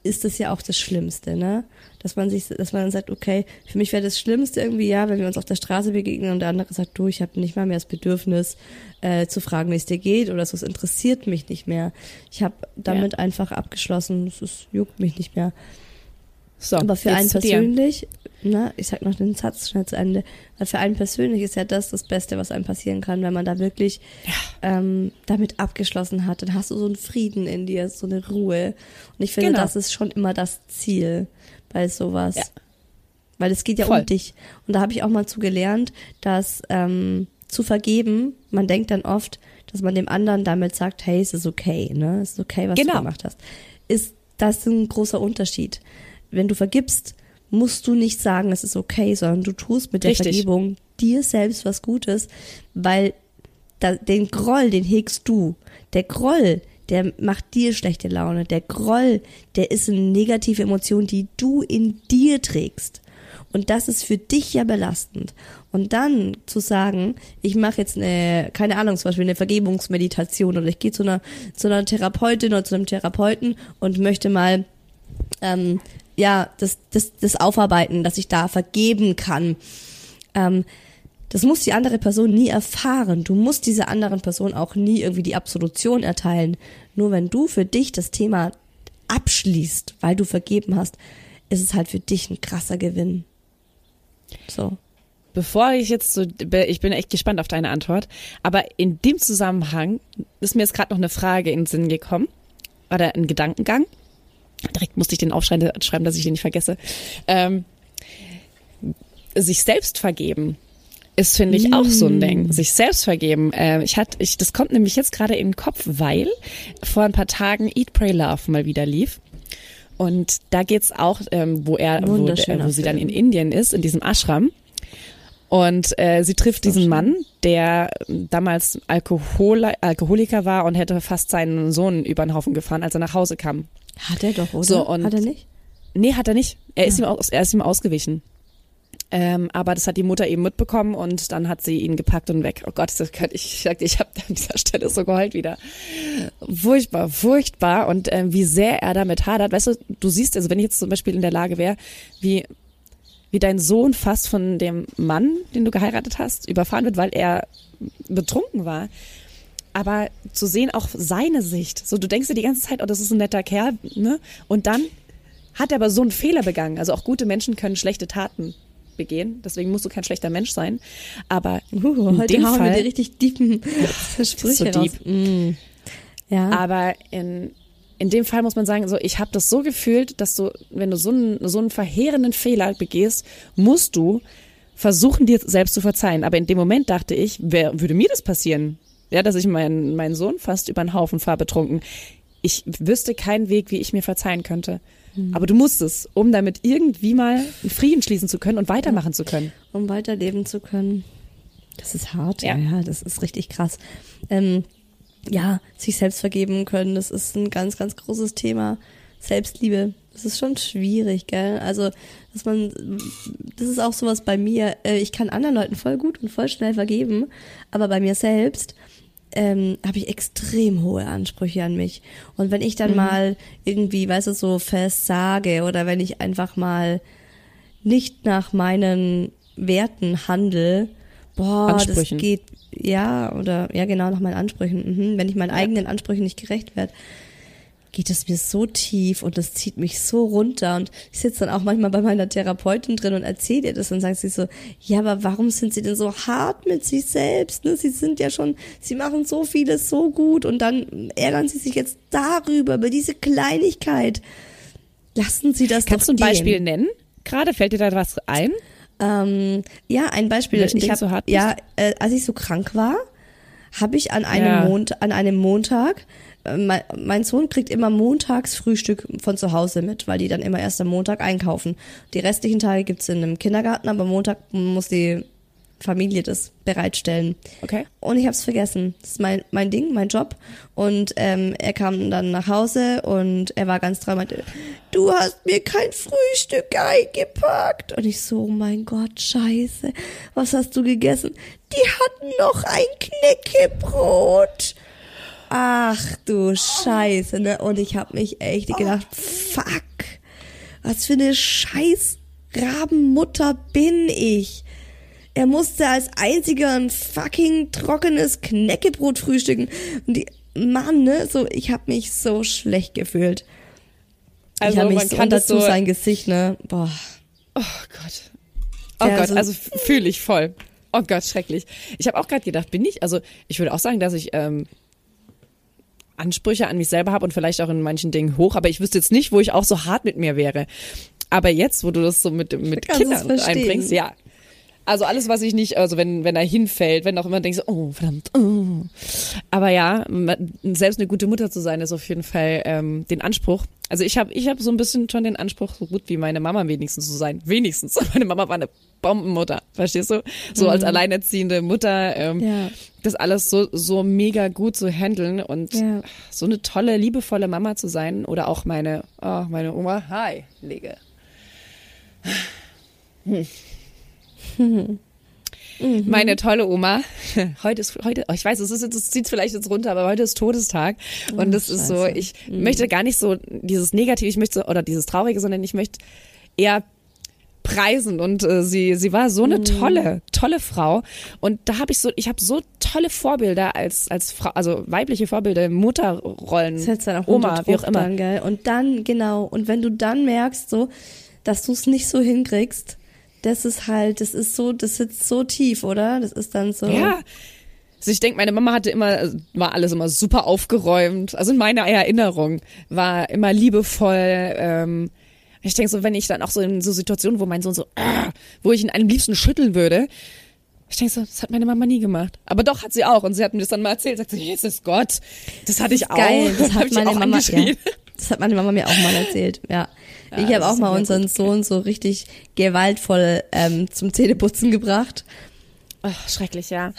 ist das ja auch das Schlimmste, ne? Dass man sich, dass man dann sagt, okay, für mich wäre das Schlimmste irgendwie, ja, wenn wir uns auf der Straße begegnen und der andere sagt, du, ich habe nicht mal mehr das Bedürfnis äh, zu fragen, wie es dir geht oder so, es interessiert mich nicht mehr. Ich habe damit ja. einfach abgeschlossen, es juckt mich nicht mehr. So, Aber für einen persönlich, ne, ich sag noch den Satz schnell zu Ende, weil für einen persönlich ist ja das das Beste, was einem passieren kann, wenn man da wirklich ja. ähm, damit abgeschlossen hat. Dann hast du so einen Frieden in dir, so eine Ruhe. Und ich finde, genau. das ist schon immer das Ziel bei sowas. Ja. Weil es geht ja Voll. um dich. Und da habe ich auch mal zu gelernt, dass ähm, zu vergeben, man denkt dann oft, dass man dem anderen damit sagt, hey, es ist okay, ne? Es ist okay, was genau. du gemacht hast. Ist das ein großer Unterschied wenn du vergibst, musst du nicht sagen, es ist okay, sondern du tust mit der Richtig. Vergebung dir selbst was Gutes, weil da, den Groll, den hegst du. Der Groll, der macht dir schlechte Laune. Der Groll, der ist eine negative Emotion, die du in dir trägst. Und das ist für dich ja belastend. Und dann zu sagen, ich mache jetzt eine, keine Ahnung, zum Beispiel eine Vergebungsmeditation oder ich gehe zu einer, zu einer Therapeutin oder zu einem Therapeuten und möchte mal ähm, ja, das, das, das Aufarbeiten, dass ich da vergeben kann. Ähm, das muss die andere Person nie erfahren. Du musst dieser anderen Person auch nie irgendwie die Absolution erteilen. Nur wenn du für dich das Thema abschließt, weil du vergeben hast, ist es halt für dich ein krasser Gewinn. So. Bevor ich jetzt so, ich bin echt gespannt auf deine Antwort, aber in dem Zusammenhang ist mir jetzt gerade noch eine Frage in den Sinn gekommen oder ein Gedankengang. Direkt musste ich den aufschreiben, dass ich den nicht vergesse. Ähm, sich selbst vergeben ist, finde ich, auch so ein Ding. Mm. Sich selbst vergeben. Äh, ich hatte, ich, das kommt nämlich jetzt gerade in den Kopf, weil vor ein paar Tagen Eat, Pray, Love mal wieder lief. Und da geht's auch, ähm, wo er, wo, wo sie dann in Indien ist, in diesem Ashram. Und äh, sie trifft diesen Mann, der damals Alkohol Alkoholiker war und hätte fast seinen Sohn über den Haufen gefahren, als er nach Hause kam. Hat er doch, oder? So, und hat er nicht? Nee, hat er nicht. Er, ja. ist, ihm aus, er ist ihm ausgewichen. Ähm, aber das hat die Mutter eben mitbekommen und dann hat sie ihn gepackt und weg. Oh Gott, das könnte ich, ich sagte, ich habe an dieser Stelle so geheult wieder. Furchtbar, furchtbar. Und ähm, wie sehr er damit hadert. Weißt du, du siehst, also wenn ich jetzt zum Beispiel in der Lage wäre, wie, wie dein Sohn fast von dem Mann, den du geheiratet hast, überfahren wird, weil er betrunken war aber zu sehen auch seine Sicht. So, du denkst dir die ganze Zeit, oh, das ist ein netter Kerl, ne? Und dann hat er aber so einen Fehler begangen. Also auch gute Menschen können schlechte Taten begehen. Deswegen musst du kein schlechter Mensch sein. Aber uh, in heute dem hauen Fall, wir die richtig tiefen Sprüche so raus. Mm. Ja. Aber in in dem Fall muss man sagen, so ich habe das so gefühlt, dass du, wenn du so einen so einen verheerenden Fehler begehst, musst du versuchen, dir selbst zu verzeihen. Aber in dem Moment dachte ich, wer würde mir das passieren? ja, dass ich meinen, meinen Sohn fast über den Haufen fahre betrunken. Ich wüsste keinen Weg, wie ich mir verzeihen könnte. Mhm. Aber du musst es, um damit irgendwie mal einen Frieden schließen zu können und weitermachen ja. zu können. Um weiterleben zu können. Das ist hart, ja, ja, das ist richtig krass. Ähm, ja, sich selbst vergeben können, das ist ein ganz, ganz großes Thema. Selbstliebe, das ist schon schwierig, gell? Also, dass man, das ist auch sowas bei mir, äh, ich kann anderen Leuten voll gut und voll schnell vergeben, aber bei mir selbst, ähm, habe ich extrem hohe Ansprüche an mich. Und wenn ich dann mhm. mal irgendwie, weißt du, so versage oder wenn ich einfach mal nicht nach meinen Werten handle, boah, das geht, ja, oder ja genau nach meinen Ansprüchen, mhm, wenn ich meinen ja. eigenen Ansprüchen nicht gerecht werde, geht es mir so tief und das zieht mich so runter. Und ich sitze dann auch manchmal bei meiner Therapeutin drin und erzähle ihr das und sagt sie so, ja, aber warum sind sie denn so hart mit sich selbst? Ne? Sie sind ja schon, sie machen so vieles so gut und dann ärgern sie sich jetzt darüber, über diese Kleinigkeit. Lassen Sie das Kannst doch du ein Beispiel nennen? Gerade fällt dir da was ein? Ähm, ja, ein Beispiel. Ich hab, so hart ja, äh, als ich so krank war, habe ich an einem, ja. Mond, an einem Montag mein, Sohn kriegt immer montags Frühstück von zu Hause mit, weil die dann immer erst am Montag einkaufen. Die restlichen Tage gibt's in einem Kindergarten, aber Montag muss die Familie das bereitstellen. Okay. Und ich habe es vergessen. Das ist mein, mein Ding, mein Job. Und ähm, er kam dann nach Hause und er war ganz traurig. Du hast mir kein Frühstück eingepackt. Und ich so, oh mein Gott, scheiße. Was hast du gegessen? Die hatten noch ein Knäckebrot. Ach du Scheiße, ne? Und ich habe mich echt gedacht, fuck, was für eine scheiß Rabenmutter bin ich. Er musste als einziger ein fucking trockenes Knäckebrot frühstücken. Und die, Mann, ne, so, ich habe mich so schlecht gefühlt. Also ich habe mich man so, kann dazu so. sein Gesicht, ne, boah. Oh Gott. Oh Ja, Gott, so- also fühle ich voll. Oh Gott, schrecklich. Ich habe auch gerade gedacht, bin ich, also ich würde auch sagen, dass ich ähm, Ansprüche an mich selber habe und vielleicht auch in manchen Dingen hoch, aber ich wüsste jetzt nicht, wo ich auch so hart mit mir wäre. Aber jetzt, wo du das so mit, mit Kindern einbringst, ja. Also alles, was ich nicht, also wenn, wenn er hinfällt, wenn auch immer denkst, oh, verdammt, oh. Aber ja, selbst eine gute Mutter zu sein, ist auf jeden Fall ähm, den Anspruch. Also ich habe ich hab so ein bisschen schon den Anspruch, so gut wie meine Mama wenigstens zu sein. Wenigstens. Meine Mama war eine Bombenmutter, verstehst du? So als alleinerziehende Mutter, ähm, Ja. das alles so, so mega gut zu handeln und Ja. so eine tolle, liebevolle Mama zu sein. Oder auch meine, oh, meine Oma, hi, Lege. Meine tolle Oma, heute ist heute, oh, ich weiß, es ist es zieht vielleicht jetzt runter, aber heute ist Todestag. Und das ist so, ich möchte gar nicht so dieses Negative, ich möchte oder dieses Traurige, sondern ich möchte eher preisen. Und äh, sie sie war so eine tolle tolle Frau. Und da habe ich so ich habe so tolle Vorbilder als als Frau also weibliche Vorbilder Mutterrollen Das setzt dann auch Oma wie auch immer. Dann? Und dann, genau, und wenn du dann merkst, so, dass du es nicht so hinkriegst, das ist halt, das ist so, das sitzt so tief, oder? Das ist dann so. Ja. Also ich denke, meine Mama hatte immer, war alles immer super aufgeräumt. Also in meiner Erinnerung war immer liebevoll. Ähm, ich denke so, wenn ich dann auch so in so Situationen, wo mein Sohn so, äh, wo ich ihn am liebsten schütteln würde, ich denke so, das hat meine Mama nie gemacht. Aber doch hat sie auch. Und sie hat mir das dann mal erzählt. Sagt sie, jetzt ist Gott. Das hatte ich auch. Geil, das Hab hat meine auch Mama, ja, das hat meine Mama mir auch mal erzählt, ja. Ich das habe auch mal unseren. Sohn so richtig gewaltvoll ähm, zum Zähneputzen gebracht, Ach, schrecklich, ja.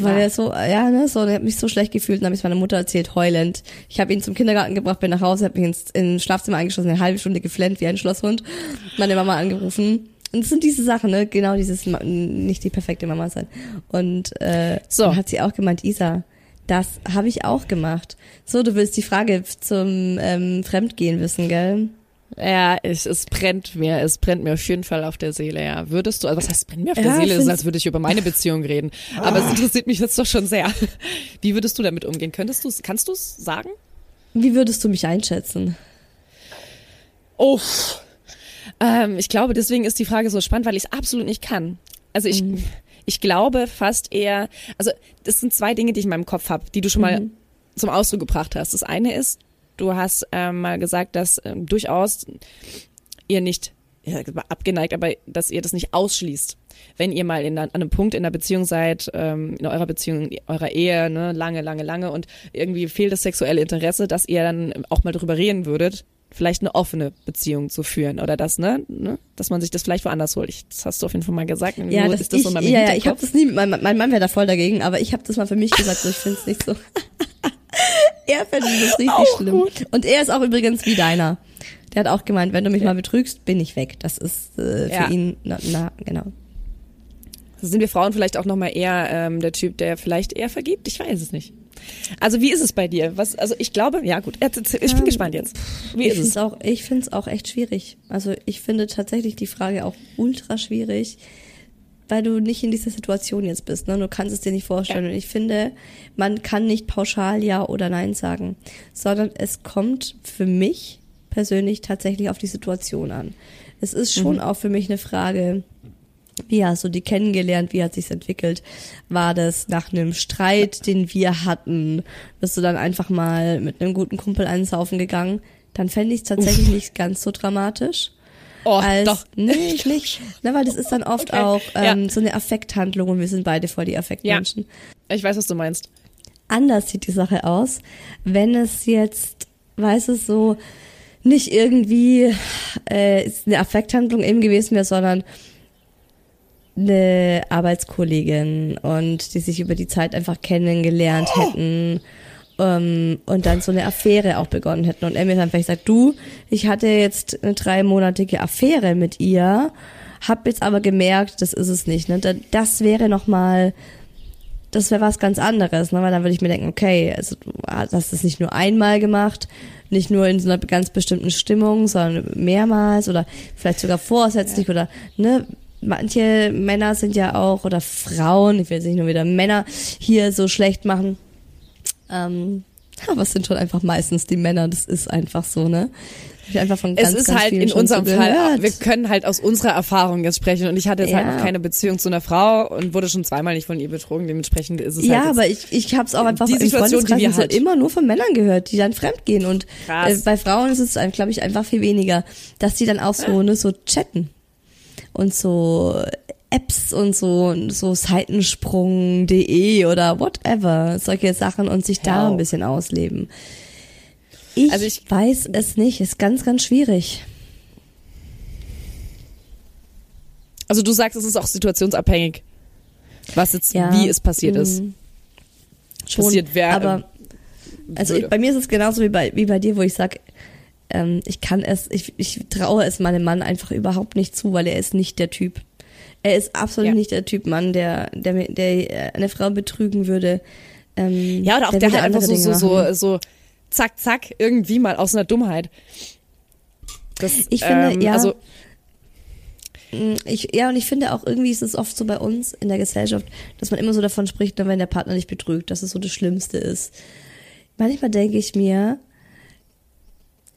weil Ja. er so, ja, ne, so, der hat mich so schlecht gefühlt, dann habe ich meiner Mutter erzählt, heulend. Ich habe ihn zum Kindergarten gebracht, bin nach Hause, habe mich ins, ins Schlafzimmer eingeschlossen, eine halbe Stunde geflennt wie ein Schlosshund, meine Mama angerufen. Und es sind diese Sachen, ne, genau dieses, nicht die perfekte Mama sein. Und äh, So. hat sie auch gemeint, Isa, das habe ich auch gemacht. So, du willst die Frage zum ähm, Fremdgehen wissen, gell? Ja, ich, es brennt mir, es brennt mir auf jeden Fall auf der Seele, ja. Würdest du, also was heißt brennt mir auf der Ja, Seele? Ist, als würde ich über meine Beziehung reden. Aber es interessiert mich jetzt doch schon sehr. Wie würdest du damit umgehen? Könntest du es, kannst du es sagen? Wie würdest du mich einschätzen? Uff. Ähm, ich glaube, deswegen ist die Frage so spannend, weil ich es absolut nicht kann. Also ich, ich glaube fast eher, also das sind zwei Dinge, die ich in meinem Kopf habe, die du schon mal zum Ausdruck gebracht hast. Das eine ist, du hast ähm, mal gesagt, dass ähm, durchaus ihr nicht ja, abgeneigt, aber dass ihr das nicht ausschließt. Wenn ihr mal in, an einem Punkt in der Beziehung seid, ähm, in eurer Beziehung, in eurer Ehe, ne, lange, lange, lange und irgendwie fehlt das sexuelle Interesse, dass ihr dann auch mal darüber reden würdet, vielleicht eine offene Beziehung zu führen oder das, ne, ne dass man sich das vielleicht woanders holt. Ich, das hast du auf jeden Fall mal gesagt. Ja, Nur das, ist das ich, so in meinem ja, ja, ich habe das nie, mein, mein Mann wäre da voll dagegen, aber ich habe das mal für mich gesagt, so ich finde es nicht so. er findet das richtig Auch schlimm. gut. Und er ist auch übrigens wie deiner. Der hat auch gemeint, wenn du mich mal betrügst, bin ich weg. Das ist äh, für Ja. ihn, na, na genau. Sind wir Frauen vielleicht auch nochmal eher ähm, der Typ, der vielleicht eher vergibt? Ich weiß es nicht. Also wie ist es bei dir? Was, also ich glaube, ja gut, ich bin Ähm, gespannt jetzt. Wie ich ist es? es auch, ich finde es auch echt schwierig. Also ich finde tatsächlich die Frage auch ultra schwierig, weil du nicht in dieser Situation jetzt bist. Ne? Du kannst es dir nicht vorstellen. Ja. Und ich finde, man kann nicht pauschal ja oder nein sagen, sondern es kommt für mich persönlich tatsächlich auf die Situation an. Es ist schon auch für mich eine Frage, wie hast du die kennengelernt? Wie hat sich's entwickelt? War das nach einem Streit, den wir hatten? Bist du dann einfach mal mit einem guten Kumpel einsaufen gegangen? Dann fände ich es tatsächlich nicht ganz so dramatisch. Oh, als, doch. Nee, nicht. Na, weil das ist dann oft Okay. auch ähm, Ja. so eine Affekthandlung und wir sind beide voll die Affektmenschen. Ich weiß, was du meinst. Anders sieht die Sache aus, wenn es jetzt, weiß es so, nicht irgendwie äh, ist eine Affekthandlung eben gewesen wäre, sondern eine Arbeitskollegin und die sich über die Zeit einfach kennengelernt hätten ähm, und dann so eine Affäre auch begonnen hätten und er mir dann vielleicht sagt, du, ich hatte jetzt eine dreimonatige Affäre mit ihr, hab jetzt aber gemerkt, das ist es nicht. Ne? Da- Das wäre nochmal das wäre was ganz anderes, ne? weil dann würde ich mir denken, okay, also du hast das nicht nur einmal gemacht, nicht nur in so einer ganz bestimmten Stimmung, sondern mehrmals oder vielleicht sogar vorsätzlich ja. oder ne, manche Männer sind ja auch oder Frauen, ich will jetzt nicht nur wieder Männer hier so schlecht machen. Ähm, aber es sind schon einfach meistens die Männer, das ist einfach so, ne? Ich einfach von ganz, es ist ganz halt in unserem Fall, wir können halt aus unserer Erfahrung jetzt sprechen und ich hatte jetzt ja. halt noch keine Beziehung zu einer Frau und wurde schon zweimal nicht von ihr betrogen, dementsprechend ist es ja, halt. Ja, aber ich, ich habe es auch einfach die Situation, die wir halt immer nur von Männern gehört, die dann fremd gehen und äh, bei Frauen ist es, glaube ich, einfach viel weniger, dass die dann auch so, ne, so chatten und so Apps und so, so Seitensprung.de oder whatever, solche Sachen und sich da ein bisschen ausleben. Ich, also ich weiß es nicht, ist ganz, ganz schwierig. Also du sagst, es ist auch situationsabhängig, was jetzt, ja, wie es passiert ist. Mm. Schon, passiert wer. Aber also ich, bei mir ist es genauso wie bei, wie bei dir, wo ich sag, ähm, ich kann es, ich, ich traue es meinem Mann einfach überhaupt nicht zu, weil er ist nicht der Typ. Er ist absolut ja. nicht der Typ Mann, der, der, der eine Frau betrügen würde. Ähm, ja, oder auch der, der halt einfach so, so, so, so, zack, zack, irgendwie mal aus einer Dummheit. Das, ich finde, ähm, ja. Also, mm, ich, ja, und ich finde auch irgendwie ist es oft so bei uns in der Gesellschaft, dass man immer so davon spricht, wenn der Partner nicht betrügt, dass es so das Schlimmste ist. Manchmal denke ich mir,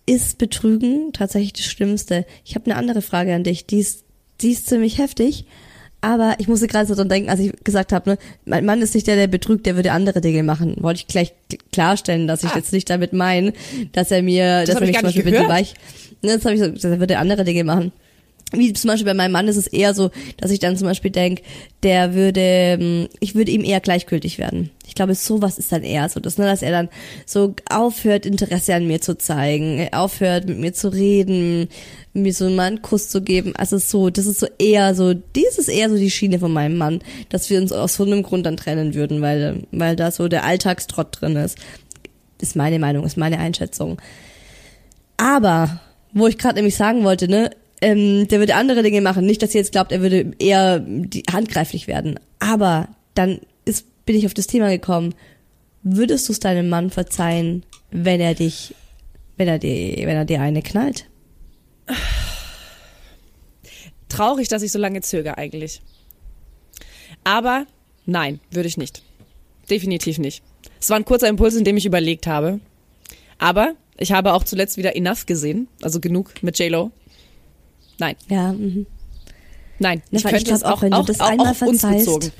ist Betrügen tatsächlich das Schlimmste? Ich habe eine andere Frage an dich, die ist, die ist ziemlich heftig. Aber ich musste gerade so dran denken, als ich gesagt habe, ne, mein Mann ist nicht der, der betrügt, der würde andere Dinge machen. Wollte ich gleich klarstellen, dass ich ah. jetzt nicht damit meine, dass er mir, das dass er mich zum Beispiel bitte weich, ne, das habe ich so, dass er würde andere Dinge machen. Wie zum Beispiel bei meinem Mann ist es eher so, dass ich dann zum Beispiel denke, der würde, ähm, ich würde ihm eher gleichgültig werden. Ich glaube, sowas ist dann eher so, dass, ne, dass er dann so aufhört, Interesse an mir zu zeigen, aufhört, mit mir zu reden, mir so mal einen Kuss zu geben. Also so, das ist so eher so, dies ist eher so die Schiene von meinem Mann, dass wir uns aus so einem Grund dann trennen würden, weil, weil da so der Alltagstrott drin ist. Ist meine Meinung, ist meine Einschätzung. Aber, wo ich gerade nämlich sagen wollte, ne, ähm, der würde andere Dinge machen. Nicht, dass ihr jetzt glaubt, er würde eher die, handgreiflich werden. Aber dann ist, bin ich auf das Thema gekommen. Würdest du es deinem Mann verzeihen, wenn er dich, wenn er dir, wenn er dir eine knallt? Traurig, dass ich so lange zögere eigentlich. Aber nein, würde ich nicht. Definitiv nicht. Es war ein kurzer Impuls, in dem ich überlegt habe. Aber ich habe auch zuletzt wieder Enough gesehen, also genug mit J-Lo. Nein. Ja. Mhm. Nein, ich, könnte ich glaube auch, wenn du das auch, einmal auch verzeihst,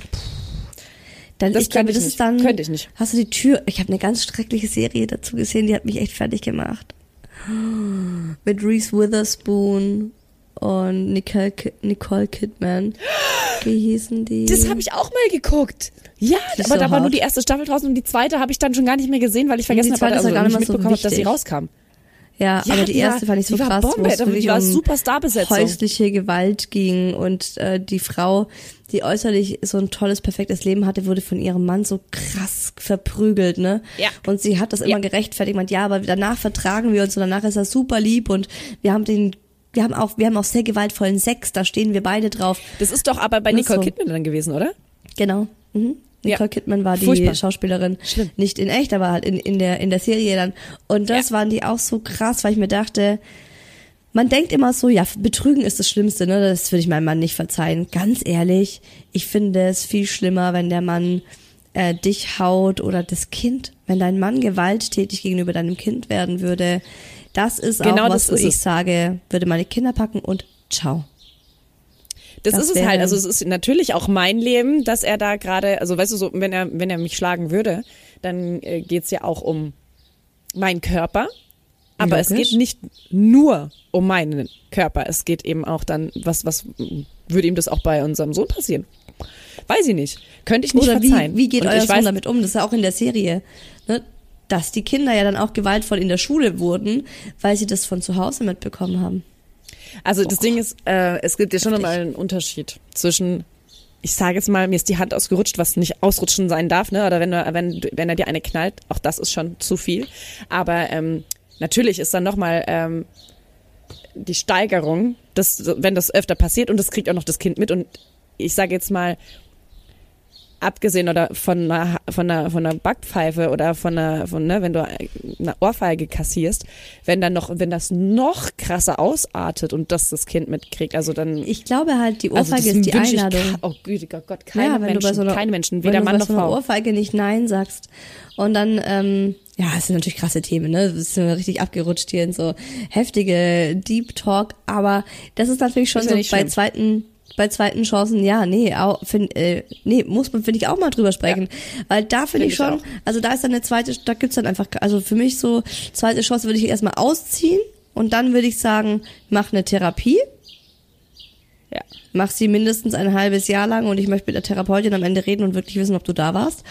dann das ich glaube, das ist dann. Könnte ich nicht. Hast du die Tür? Ich habe eine ganz schreckliche Serie dazu gesehen, die hat mich echt fertig gemacht. Mit Reese Witherspoon und Nicole, Nicole Kidman. Wie hießen die? Das habe ich auch mal geguckt. Ja, aber so da war nur die erste Staffel draußen und die zweite habe ich dann schon gar nicht mehr gesehen, weil ich vergessen habe, also nicht mitbekommen so habe, dass sie rauskam. Ja, ja aber die, die erste war, fand ich so krass, wo es wirklich um Superstar-Besetzung. häusliche Gewalt ging und äh, die Frau, die äußerlich so ein tolles, perfektes Leben hatte, wurde von ihrem Mann so krass verprügelt, ne? Ja. Und sie hat das immer ja. gerechtfertigt, meint, ja, aber danach vertragen wir uns und danach ist er super lieb und wir haben den wir haben auch, wir haben auch sehr gewaltvollen Sex, da stehen wir beide drauf. Das ist doch aber bei Nicole so. Kidman dann gewesen, oder? Genau. Mhm. Nicole ja. Kidman war die Furchtbar. Schauspielerin. Schlimm. Nicht in echt, aber halt in, in, der, in der Serie dann. Und das ja. waren die auch so krass, weil ich mir dachte, man denkt immer so, ja, Betrügen ist das Schlimmste, ne? Das würde ich meinem Mann nicht verzeihen. Ganz ehrlich, ich finde es viel schlimmer, wenn der Mann äh, dich haut oder das Kind. Wenn dein Mann gewalttätig gegenüber deinem Kind werden würde, das ist genau auch was, wo ich es. sage, würde meine Kinder packen und ciao. Das, das ist es halt. Also es ist natürlich auch mein Leben, dass er da gerade, also weißt du so, wenn er, wenn er mich schlagen würde, dann äh, geht's ja auch um meinen Körper. Aber Logisch. es geht nicht nur um meinen Körper. Es geht eben auch dann, was, was würde ihm das auch bei unserem Sohn passieren? Weiß ich nicht. Könnte ich nicht Oder verzeihen. Wie, wie geht Und euer Sohn damit um? Das ist ja auch in der Serie. Ne? Dass die Kinder ja dann auch gewaltvoll in der Schule wurden, weil sie das von zu Hause mitbekommen haben. Also das oh Ding ist, äh, es gibt ja schon nochmal einen Unterschied zwischen ich sage jetzt mal, mir ist die Hand ausgerutscht, was nicht ausrutschen sein darf, ne? Oder wenn, du, wenn, wenn er dir eine knallt, auch das ist schon zu viel. Aber ähm, natürlich ist dann nochmal ähm, die Steigerung, dass, wenn das öfter passiert und das kriegt auch noch das Kind mit. Und ich sage jetzt mal, abgesehen oder von einer, von einer, von einer Backpfeife oder von einer, von, ne, wenn du eine Ohrfeige kassierst, wenn dann noch, wenn das noch krasser ausartet und das das Kind mitkriegt, also dann. Ich glaube halt, die also Ohrfeige das ist die ich Einladung. ke- Oh gütiger Gott, keine ja, wenn Menschen, du bei so einer, keine Menschen, wenn weder du Mann bei noch so einer Frau. Ohrfeige nicht Nein sagst und dann, ähm, ja, es sind natürlich krasse Themen, ne? Wir sind richtig abgerutscht hier in so heftige Deep Talk, aber das ist natürlich schon Ist so bei schlimm. zweiten bei zweiten Chancen, ja, nee, auch, find, äh, nee, muss man, finde ich, auch mal drüber sprechen. Weil da finde Find ich ich schon, auch. also da ist dann eine zweite, da gibt's dann einfach, also für mich so, zweite Chance würde ich erstmal ausziehen und dann würde ich sagen, mach eine Therapie, Ja. mach sie mindestens ein halbes Jahr lang und ich möchte mit der Therapeutin am Ende reden und wirklich wissen, ob du da warst.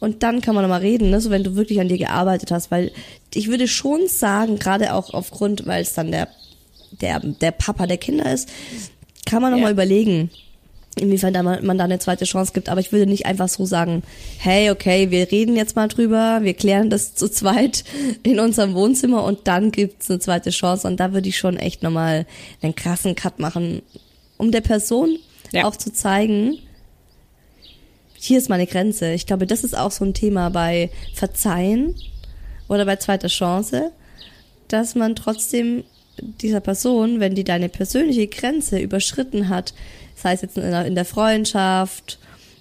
Und dann kann man nochmal reden, ne, so wenn du wirklich an dir gearbeitet hast, weil ich würde schon sagen, gerade auch aufgrund, weil es dann der, der, der Papa der Kinder ist, kann man nochmal Ja. überlegen, inwiefern da man, man da eine zweite Chance gibt. Aber ich würde nicht einfach so sagen, hey, okay, wir reden jetzt mal drüber, wir klären das zu zweit in unserem Wohnzimmer und dann gibt's eine zweite Chance. Und da würde ich schon echt nochmal einen krassen Cut machen, um der Person Ja. auch zu zeigen, hier ist meine Grenze. Ich glaube, das ist auch so ein Thema bei Verzeihen oder bei zweiter Chance, dass man trotzdem dieser Person, wenn die deine persönliche Grenze überschritten hat, sei es jetzt in der, in der Freundschaft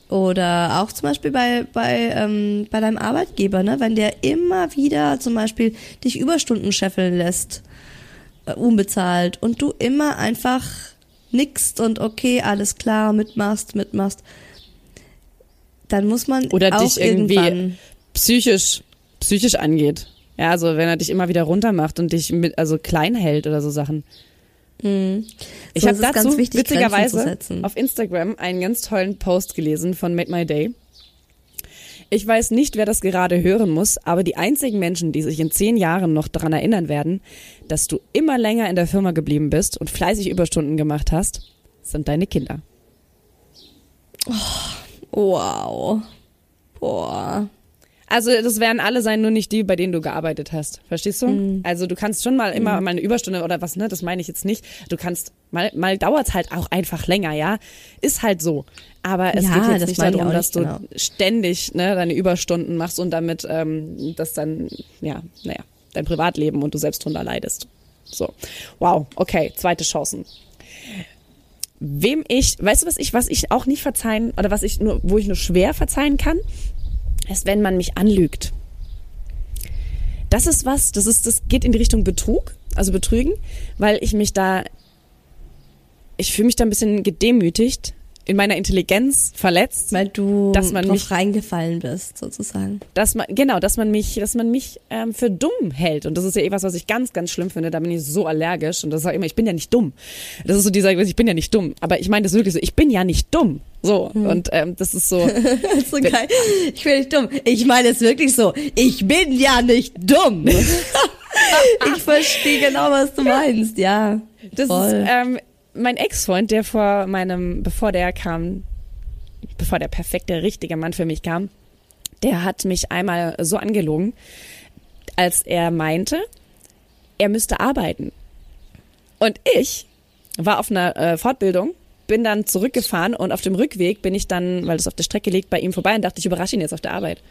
oder auch zum Beispiel bei, bei, ähm, bei deinem Arbeitgeber, ne, wenn der immer wieder zum Beispiel dich Überstunden scheffeln lässt, äh, unbezahlt und du immer einfach nickst und okay, alles klar, mitmachst, mitmachst, dann muss man Oder auch dich irgendwie irgendwann psychisch, psychisch angeht. Ja, also wenn er dich immer wieder runtermacht und dich mit, also klein hält oder so Sachen. Ich Mhm. So, habe dazu ganz wichtig, witzigerweise auf Instagram einen ganz tollen Post gelesen von Made My Day. Ich weiß nicht, wer das gerade hören muss, aber die einzigen Menschen, die sich in zehn Jahren noch daran erinnern werden, dass du immer länger in der Firma geblieben bist und fleißig Überstunden gemacht hast, sind deine Kinder. Wow. Boah. Also das werden alle sein, nur nicht die, bei denen du gearbeitet hast. Verstehst du? Mhm. Also du kannst schon mal immer mal eine Überstunde oder was, ne? Das meine ich jetzt nicht. Du kannst mal mal dauert's halt auch einfach länger, ja? Ist halt so. Aber es Ja, geht jetzt nicht darum, auch dass nicht, du genau. ständig ne, deine Überstunden machst und damit ähm, das dann ja, naja, dein Privatleben und du selbst drunter leidest. So. Wow, okay, zweite Chancen. Wem ich, weißt du was ich, was ich auch nicht verzeihen oder was ich nur, wo ich nur schwer verzeihen kann, ist, wenn man mich anlügt. Das ist was, das ist, das geht in die Richtung Betrug, also Betrügen, weil ich mich da, ich fühle mich da ein bisschen gedemütigt, in meiner Intelligenz verletzt, Weil du Dass man mich- reingefallen bist, sozusagen. dass man, genau, dass man mich, dass man mich ähm, für dumm hält. Und das ist ja eh was, was ich ganz, ganz schlimm finde. Da bin ich so allergisch. Und das sage ich immer, ich bin ja nicht dumm. Das ist so dieser, ich bin ja nicht dumm. Aber ich meine das wirklich so, ich bin ja nicht dumm. So. Und ähm, das ist so, Das ist so geil. Ich bin nicht dumm. Ich meine es wirklich so. Ich bin ja nicht dumm. ich verstehe genau, was du meinst, ja. Das Voll. ist ähm, mein Ex-Freund, der vor meinem, bevor der kam, bevor der perfekte, richtige Mann für mich kam, der hat mich einmal so angelogen, als er meinte, er müsste arbeiten. Und ich war auf einer äh, Fortbildung, bin dann zurückgefahren und auf dem Rückweg bin ich dann, weil es auf der Strecke liegt, bei ihm vorbei und dachte, ich überrasche ihn jetzt auf der Arbeit.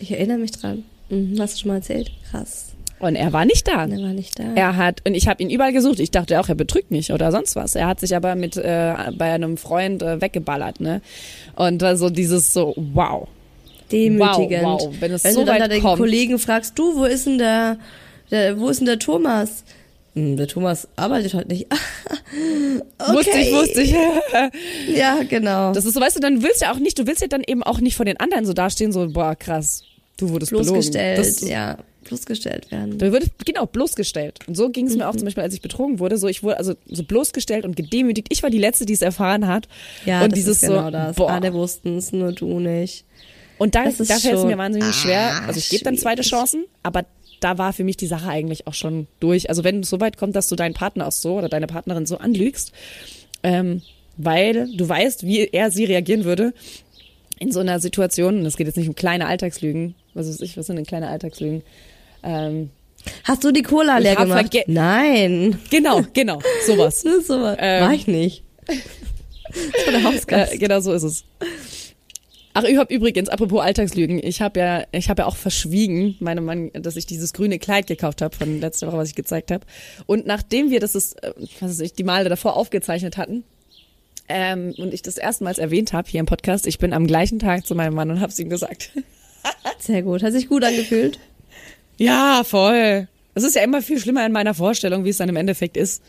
Ich erinnere mich dran. Mhm, hast du schon mal erzählt? Krass. Und er war nicht da. Der war nicht da. Er hat, und ich habe ihn überall gesucht. Ich dachte auch, er betrügt mich oder sonst was. Er hat sich aber mit äh, bei einem Freund äh, weggeballert, ne? Und so dieses so, wow. Demütigend. Wow, wow, wenn es Wenn so du dann den kommt. Kollegen fragst, du, wo ist denn der, der wo ist denn der Thomas? Hm, der Thomas arbeitet heute nicht. okay. Wusste ich, wusste ich. Ja, genau. Das ist so, weißt du, dann willst du ja auch nicht, du willst ja dann eben auch nicht vor den anderen so dastehen, so, boah, krass, du wurdest bloßgestellt, belogen. Das, ja, bloßgestellt werden. Du würdest, genau, bloßgestellt. Und so ging es mir auch Mhm. zum Beispiel, als ich betrogen wurde. So, ich wurde also so bloßgestellt und gedemütigt. Ich war die Letzte, die es erfahren hat. Ja, und das dieses ist genau so, das. boah. Alle wussten es, nur du nicht. Und da, da fällt es mir wahnsinnig schwer. Ah, Also ich gebe dann zweite. Chancen, aber da war für mich die Sache eigentlich auch schon durch. Also wenn es so weit kommt, dass du deinen Partner auch so oder deine Partnerin so anlügst, ähm, weil du weißt, wie er sie reagieren würde in so einer Situation, und es geht jetzt nicht um kleine Alltagslügen, was weiß ich, was sind denn kleine Alltagslügen? Ähm, Hast du die Cola Ich leer gemacht? Nein. genau, genau, sowas. Das ist so, Ähm. war ich nicht. Das war der Hausgast. Äh, genau so ist es. Ach, überhaupt übrigens, apropos Alltagslügen, ich habe ja, ich habe ja auch verschwiegen, meine Mann, dass ich dieses grüne Kleid gekauft habe von letzter Woche, was ich gezeigt habe. Und nachdem wir das, ist, äh, was weiß ich, die Male davor aufgezeichnet hatten, ähm, und ich das erstmals erwähnt habe hier im Podcast, ich bin am gleichen Tag zu meinem Mann und habe es ihm gesagt. Sehr gut. Hat sich gut angefühlt? Ja, voll. Es ist ja immer viel schlimmer in meiner Vorstellung, wie es dann im Endeffekt ist.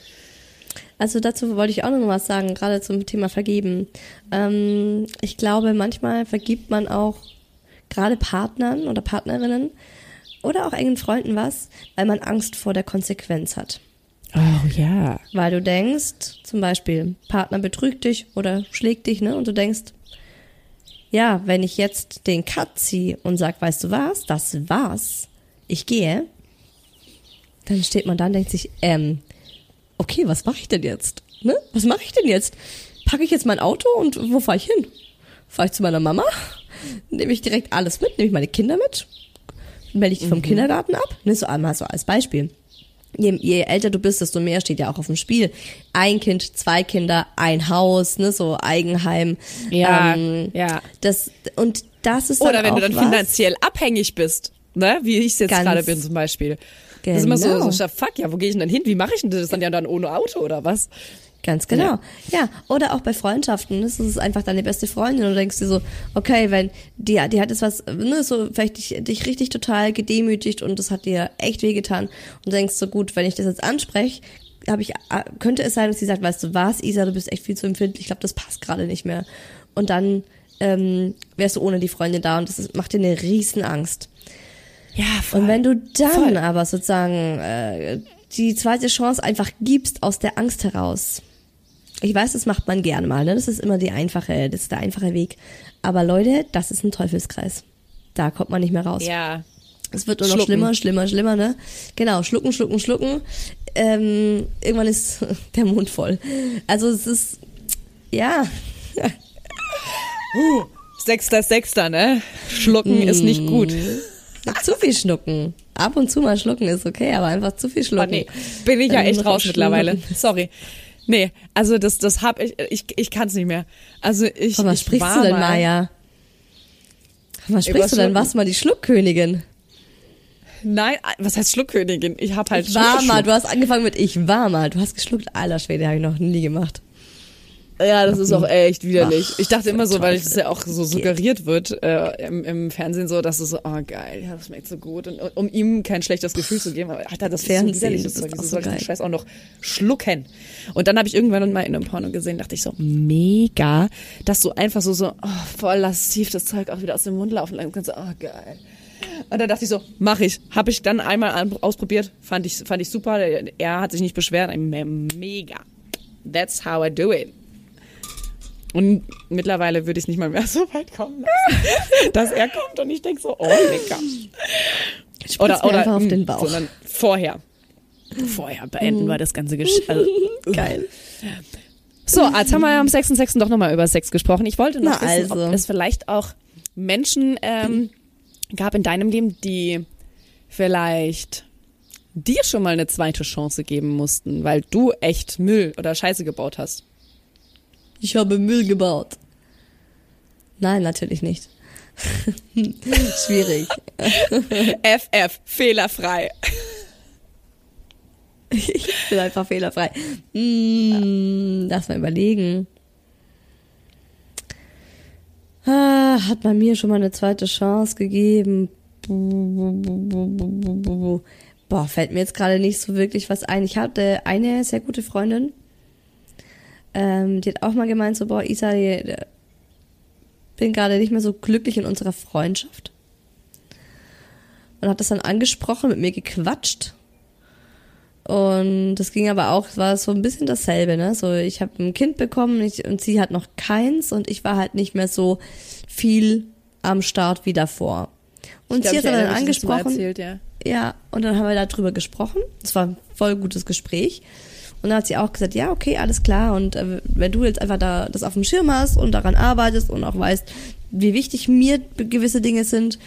Also dazu wollte ich auch noch was sagen, gerade zum Thema Vergeben. Ähm, ich glaube, manchmal vergibt man auch gerade Partnern oder Partnerinnen oder auch engen Freunden was, weil man Angst vor der Konsequenz hat. Oh ja. Weil du denkst, zum Beispiel, Partner betrügt dich oder schlägt dich, ne? Und du denkst, ja, wenn ich jetzt den Cut ziehe und sag, weißt du was, das war's, ich gehe, dann steht man da und denkt sich, ähm, okay, was mache ich denn jetzt? Ne? Was mache ich denn jetzt? Packe ich jetzt mein Auto und wo fahre ich hin? Fahre ich zu meiner Mama? Nehme ich direkt alles mit? Nehme ich meine Kinder mit? Melde ich die vom Kindergarten ab? Ne, so einmal so als Beispiel. Je, je älter du bist, desto mehr steht ja auch auf dem Spiel. Ein Kind, zwei Kinder, ein Haus, ne, so Eigenheim. Ja, ähm, ja. Das, und das ist Oder dann wenn auch du dann was, finanziell abhängig bist, ne? Wie ich es jetzt gerade bin zum Beispiel. Das ist immer so, Genau. so, fuck, ja, wo gehe ich denn denn hin? Wie mache ich denn das dann ja dann ohne Auto oder was? Ganz genau. Ja. oder auch bei Freundschaften. Das ist einfach deine beste Freundin und du denkst dir so, okay, wenn die, die hat jetzt was, ne, so vielleicht dich, dich richtig total gedemütigt und das hat dir echt wehgetan und du denkst so, gut, wenn ich das jetzt anspreche, habe ich, äh, könnte es sein, dass sie sagt, weißt du was, Isa, du bist echt viel zu empfindlich, ich glaube, das passt gerade nicht mehr. Und dann ähm, wärst du ohne die Freundin da und das macht dir eine riesen Angst. Ja, voll. Und wenn du dann Voll. aber sozusagen äh, die zweite Chance einfach gibst aus der Angst heraus. Ich weiß, das macht man gerne mal, ne? Das ist immer die einfache, das ist der einfache Weg. Aber Leute, das ist ein Teufelskreis. Da kommt man nicht mehr raus. ja. Es wird nur noch Schlucken. schlimmer, schlimmer, schlimmer, ne? Genau, schlucken, schlucken, schlucken. Ähm, irgendwann ist der Mund voll. Also es ist, ja, Sechster, Sechster, ne? Schlucken ist nicht gut. Zu viel schlucken. Ab und zu mal schlucken ist okay, aber einfach zu viel Oh, schlucken. nee, bin ich ja echt raus schlucken. mittlerweile. Sorry. Nee, also das, das hab ich, ich, ich kann's nicht mehr. Also ich, Von was ich sprichst du denn? Von was sprichst du denn? Warst du mal die Schluckkönigin? Nein, was heißt Schluckkönigin? Ich hab halt Ich war mal, du hast angefangen mit ich war mal. Du hast geschluckt, alter Schwede, habe ich noch nie gemacht. Ja, das ist auch echt widerlich. Ach, ich dachte immer so, weil es ja auch so suggeriert wird äh, im, im Fernsehen so, dass es so, oh geil, ja, das schmeckt so gut. Und um ihm kein schlechtes Gefühl zu geben, aber Alter, das Fernsehen, ist so widerlich. Das Zeug. Wieso so soll ich den geil. Scheiß auch noch schlucken? Und dann habe ich irgendwann mal in einem Porno gesehen, dachte ich so, mega, dass du einfach so, so oh, voll lasziv das Zeug auch wieder aus dem Mund laufen lassen kannst. Oh geil. Und dann dachte ich so, mach ich. Habe ich dann einmal ausprobiert, fand ich, fand ich super. Er hat sich nicht beschwert, Me- mega. That's how I do it. Und mittlerweile würde ich es nicht mal mehr so weit kommen lassen, dass er kommt und ich denke so, oh lecker. Spritz Oder, oder einfach auf mm, den Bauch. Sondern vorher. Vorher beenden wir das ganze Gesch also, Geil. So, jetzt haben wir ja am 6.6. doch nochmal über Sex gesprochen. Ich wollte noch Na wissen, also. ob es vielleicht auch Menschen ähm, gab in deinem Leben, die vielleicht dir schon mal eine zweite Chance geben mussten, weil du echt Müll oder Scheiße gebaut hast. Ich habe Müll gebaut. Nein, natürlich nicht. Schwierig. FF, fehlerfrei. Ich bin einfach fehlerfrei. Hm, lass mal überlegen. Ah, hat man mir schon mal eine zweite Chance gegeben? Boah, fällt mir jetzt gerade nicht so wirklich was ein. Ich hatte eine sehr gute Freundin, ähm, die hat auch mal gemeint, so, boah, Isa, die, bin gerade nicht mehr so glücklich in unserer Freundschaft. Und hat das dann angesprochen, mit mir gequatscht. Und das ging aber auch, es war so ein bisschen dasselbe, ne? So, ich habe ein Kind bekommen ich, und sie hat noch keins und ich war halt nicht mehr so viel am Start wie davor. Und glaub, sie hat dann angesprochen. Erzählt, ja. Ja, und dann haben wir darüber gesprochen. Es war ein voll gutes Gespräch. Und dann hat sie auch gesagt, ja, okay, alles klar. Und äh, wenn du jetzt einfach da das auf dem Schirm hast und daran arbeitest und auch weißt, wie wichtig mir gewisse Dinge sind,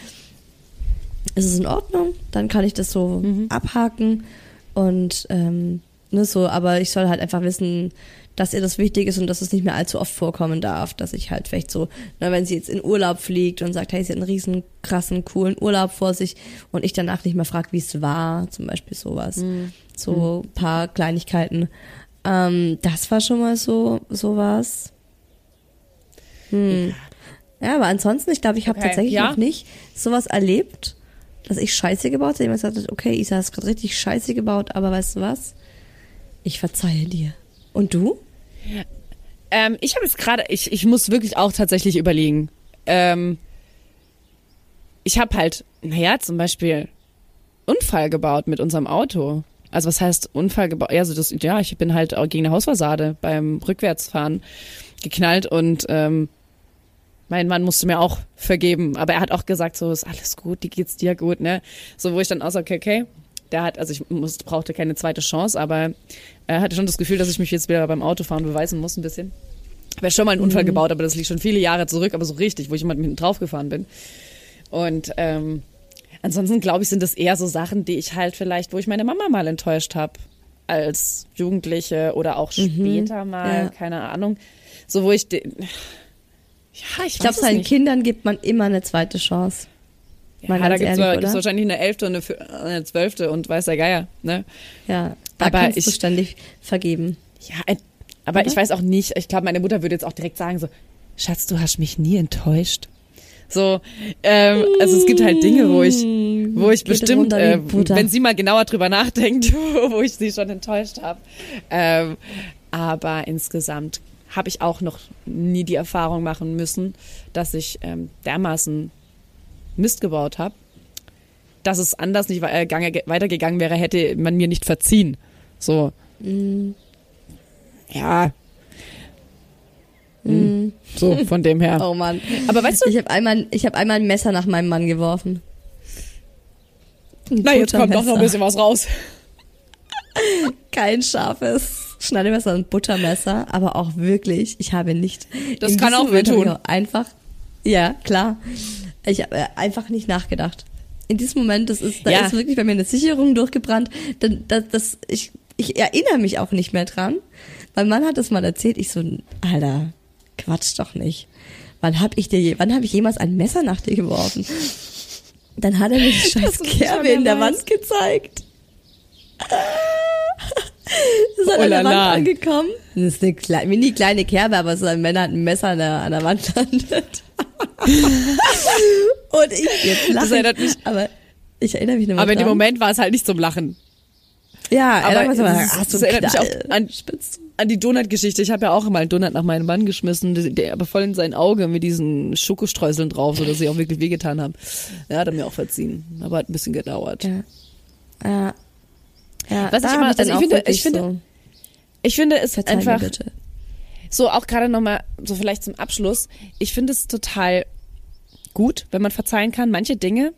ist es in Ordnung. Dann kann ich das so abhaken. Und ähm, ne, so, aber ich soll halt einfach wissen, dass ihr das wichtig ist und dass es nicht mehr allzu oft vorkommen darf, dass ich halt vielleicht so, na, wenn sie jetzt in Urlaub fliegt und sagt, hey, sie hat einen riesen krassen, coolen Urlaub vor sich und ich danach nicht mehr frage, wie es war, zum Beispiel sowas. Mhm. So mhm. paar Kleinigkeiten. Ähm, das war schon mal so sowas. Hm. Ja, aber ansonsten, ich glaube, ich habe okay. tatsächlich ja. noch nicht sowas erlebt, dass ich Scheiße gebaut habe. Jemand hat, okay, Isa, hast gerade richtig Scheiße gebaut, aber weißt du was? Ich verzeihe dir. Und du? Ähm, ich habe jetzt gerade, ich, ich muss wirklich auch tatsächlich überlegen. Ähm, ich habe halt, naja, zum Beispiel Unfall gebaut mit unserem Auto. Also was heißt Unfall gebaut? Ja, also das, ja, ich bin halt auch gegen eine Hausfassade beim Rückwärtsfahren geknallt und ähm, mein Mann musste mir auch vergeben, aber er hat auch gesagt, so ist alles gut, die geht's dir gut, ne? So wo ich dann auch so, okay, okay, der hat, also ich muss, brauchte keine zweite Chance, aber er hatte schon das Gefühl, dass ich mich jetzt wieder beim Autofahren beweisen muss ein bisschen. Ich habe schon mal einen Unfall mhm. gebaut, aber das liegt schon viele Jahre zurück, aber so richtig, wo ich jemand hinten drauf gefahren bin. Und ähm, ansonsten glaube ich, sind das eher so Sachen, die ich halt vielleicht, wo ich meine Mama mal enttäuscht habe als Jugendliche oder auch mhm. später mal, ja. keine Ahnung. So wo ich den, ja, ich, ich glaube, seinen nicht. Kindern gibt man immer eine zweite Chance. Ja, da gibt es wahrscheinlich eine Elfte und eine, eine Zwölfte und weiß der Geier, ne? Ja, da aber kannst ich, du ständig vergeben. Ja, aber Oder? ich weiß auch nicht, ich glaube, meine Mutter würde jetzt auch direkt sagen so, Schatz, du hast mich nie enttäuscht. So, ähm, also es gibt halt Dinge, wo ich, wo ich Geht bestimmt, äh, wenn sie mal genauer drüber nachdenkt, wo ich sie schon enttäuscht habe. Ähm, aber insgesamt habe ich auch noch nie die Erfahrung machen müssen, dass ich ähm, dermaßen Mist gebaut habe, dass es anders nicht weitergegangen wäre, hätte man mir nicht verziehen. So. Mm. Ja. Mm. So, von dem her. Oh Mann. Aber weißt du. Ich habe einmal, ich hab einmal ein Messer nach meinem Mann geworfen. Ein Na, jetzt kommt doch noch ein bisschen was raus. Kein scharfes Schneidemesser und Buttermesser, aber auch wirklich, ich habe nicht. Das kann auch wehtun. Einfach, ja, klar. Ich habe äh, einfach nicht nachgedacht. In diesem Moment, das ist, da ja. ist wirklich bei mir eine Sicherung durchgebrannt. Denn das, das, ich, ich erinnere mich auch nicht mehr dran. Mein Mann hat das mal erzählt. Ich so, Alter, quatsch doch nicht. Wann hab ich dir, wann habe ich jemals ein Messer nach dir geworfen? Dann hat er mir die scheiß Kerbe in der Wand gezeigt. Ist an oh der Wand angekommen. Das ist eine kleine, mini kleine Kerbe, aber so ein Männer hat ein Messer an der, an der Wand landet. Und ich jetzt lache. Das erinnert mich. Aber ich erinnere mich noch mal Aber in dem Moment war es halt nicht zum Lachen. Ja, aber es, ach, so das erinnert mich auch an, an die Donut-Geschichte. Ich habe ja auch immer einen Donut nach meinem Mann geschmissen, der aber voll in sein Auge mit diesen Schokostreuseln drauf, sodass sie auch wirklich wehgetan haben. Ja, hat er mir auch verziehen. Aber hat ein bisschen gedauert. Ja. Ja. Ja Was ich immer, also ich finde, ich finde, so ich finde es einfach, so auch gerade nochmal, so vielleicht zum Abschluss, ich finde es total gut, wenn man verzeihen kann. Manche Dinge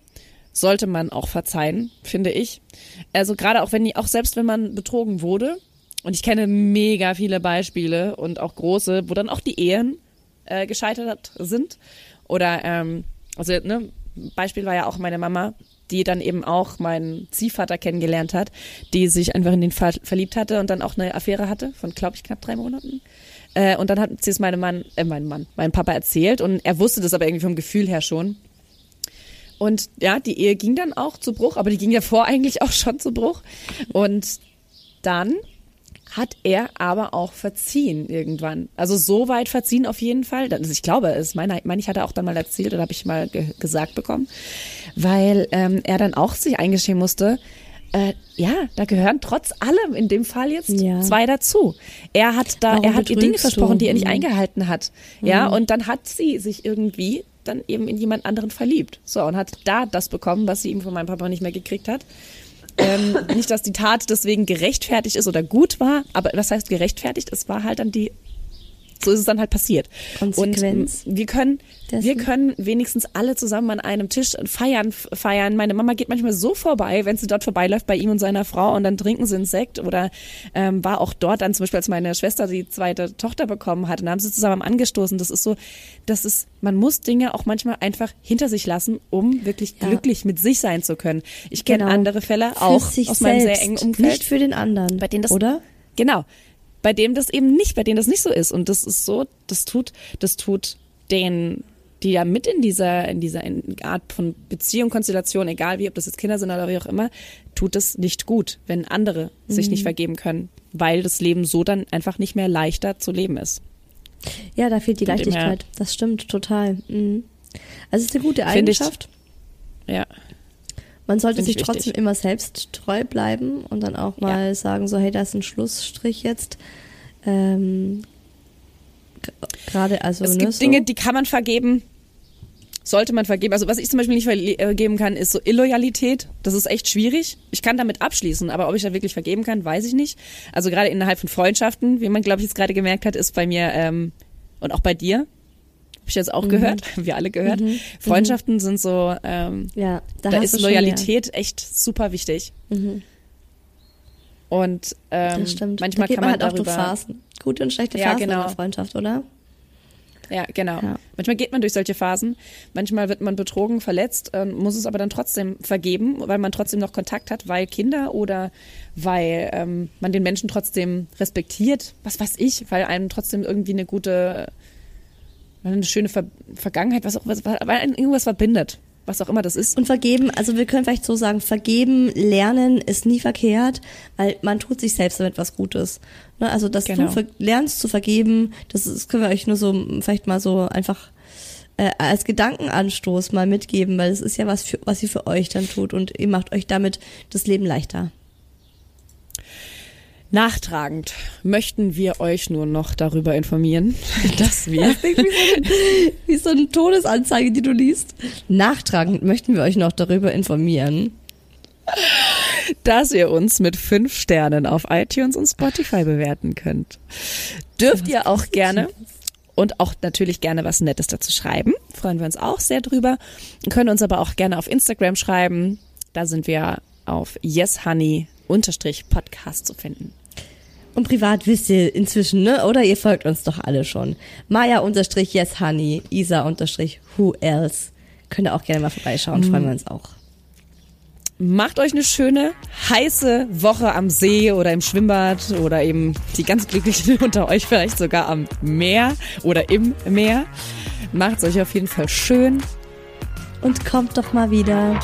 sollte man auch verzeihen, finde ich. Also gerade auch wenn die, auch selbst wenn man betrogen wurde, und ich kenne mega viele Beispiele und auch große, wo dann auch die Ehen äh, gescheitert sind. Oder ähm, also ne, Beispiel war ja auch meine Mama, die dann eben auch meinen Ziehvater kennengelernt hat, die sich einfach in den Fall verliebt hatte und dann auch eine Affäre hatte von, glaube ich, knapp drei Monaten. Äh, und dann hat sie es meinem Mann, äh, meinem Mann, meinem Papa erzählt und er wusste das aber irgendwie vom Gefühl her schon. Und ja, die Ehe ging dann auch zu Bruch, aber die ging ja vor eigentlich auch schon zu Bruch. Und dann hat er aber auch verziehen irgendwann. Also so weit verziehen auf jeden Fall. Also ich glaube, es meine, meine ich hatte auch dann mal erzählt oder habe ich mal ge gesagt bekommen, weil ähm, er dann auch sich eingestehen musste, äh, ja, da gehören trotz allem in dem Fall jetzt ja. zwei dazu. Er hat da, Warum er hat ihr Dinge versprochen, die er nicht eingehalten hat. Ja, mhm. und dann hat sie sich irgendwie dann eben in jemand anderen verliebt. So, und hat da das bekommen, was sie ihm von meinem Papa nicht mehr gekriegt hat. Ähm, nicht, dass die Tat deswegen gerechtfertigt ist oder gut war, aber was heißt gerechtfertigt? Es war halt dann die so ist es dann halt passiert. Konsequenz. Und wir können, dessen. wir können wenigstens alle zusammen an einem Tisch feiern, feiern. Meine Mama geht manchmal so vorbei, wenn sie dort vorbeiläuft bei ihm und seiner Frau und dann trinken sie einen Sekt oder ähm, war auch dort dann zum Beispiel, als meine Schwester die zweite Tochter bekommen hat und dann haben sie zusammen angestoßen. Das ist so, das ist, man muss Dinge auch manchmal einfach hinter sich lassen, um wirklich Ja. glücklich mit sich sein zu können. Ich kenne Genau. andere Fälle auch aus meinem sehr selbst, engen Umfeld. Nicht für den anderen. Bei denen das- oder? Genau. Bei dem das eben nicht, bei denen das nicht so ist. Und das ist so, das tut, das tut den, die ja mit in dieser, in dieser Art von Beziehung, Konstellation, egal wie, ob das jetzt Kinder sind oder wie auch immer, tut es nicht gut, wenn andere sich Mhm. nicht vergeben können, weil das Leben so dann einfach nicht mehr leichter zu leben ist. Ja, da fehlt die. Leichtigkeit. Das stimmt total. Mhm. Also es ist eine gute Finde ich- Eigenschaft. Ja. Man sollte sich ich trotzdem wichtig. immer selbst treu bleiben und dann auch mal sagen, so, hey, da ist ein Schlussstrich jetzt. Ähm, Gerade, also, Es ne, gibt so. Dinge, die kann man vergeben, sollte man vergeben. Also was ich zum Beispiel nicht vergeben kann, ist so Illoyalität. Das ist echt schwierig. Ich kann damit abschließen, aber ob ich da wirklich vergeben kann, weiß ich nicht. Also gerade innerhalb von Freundschaften, wie man glaube ich jetzt gerade gemerkt hat, ist bei mir ähm, und auch bei dir, ich jetzt auch gehört, wir alle gehört. Freundschaften sind so, ähm, ja, da, da, ist du schon Loyalität echt super wichtig. Und mehr. ähm, manchmal da geht kann man halt auch durch darüber Phasen. Gute und schlechte Ja, Phasen genau. in der Freundschaft, oder? Ja, genau. Ja. Manchmal geht man durch solche Phasen. Manchmal wird man betrogen, verletzt, äh, muss es aber dann trotzdem vergeben, weil man trotzdem noch Kontakt hat, weil Kinder oder weil ähm, man den Menschen trotzdem respektiert. Was weiß ich, weil einem trotzdem irgendwie eine gute, eine schöne Ver Vergangenheit, was auch was, weil irgendwas verbindet, was auch immer das ist. Und vergeben, also wir können vielleicht so sagen, vergeben, lernen ist nie verkehrt, weil man tut sich selbst damit was Gutes. Ne? Also, dass Genau. du lernst zu vergeben, das, ist, das können wir euch nur so vielleicht mal so einfach äh, als Gedankenanstoß mal mitgeben, weil es ist ja was, für, was ihr für euch dann tut und ihr macht euch damit das Leben leichter. Nachtragend möchten wir euch nur noch darüber informieren, dass wir Wie so eine Todesanzeige, die du liest. Nachtragend möchten wir euch noch darüber informieren. dass ihr uns mit fünf Sternen auf iTunes und Spotify bewerten könnt. Dürft ihr auch gerne und auch natürlich gerne was Nettes dazu schreiben. Freuen wir uns auch sehr drüber. Können uns aber auch gerne auf Instagram schreiben. Da sind wir auf yeshoney-podcast zu finden. Und privat wisst ihr inzwischen, ne? Oder ihr folgt uns doch alle schon. Maya unterstrich yes honey, Isa unterstrich who else. Könnt ihr auch gerne mal vorbeischauen, freuen wir uns auch. Macht euch eine schöne, heiße Woche am See oder im Schwimmbad oder eben die ganz Glücklichen unter euch vielleicht sogar am Meer oder im Meer. Macht es euch auf jeden Fall schön. Und kommt doch mal wieder.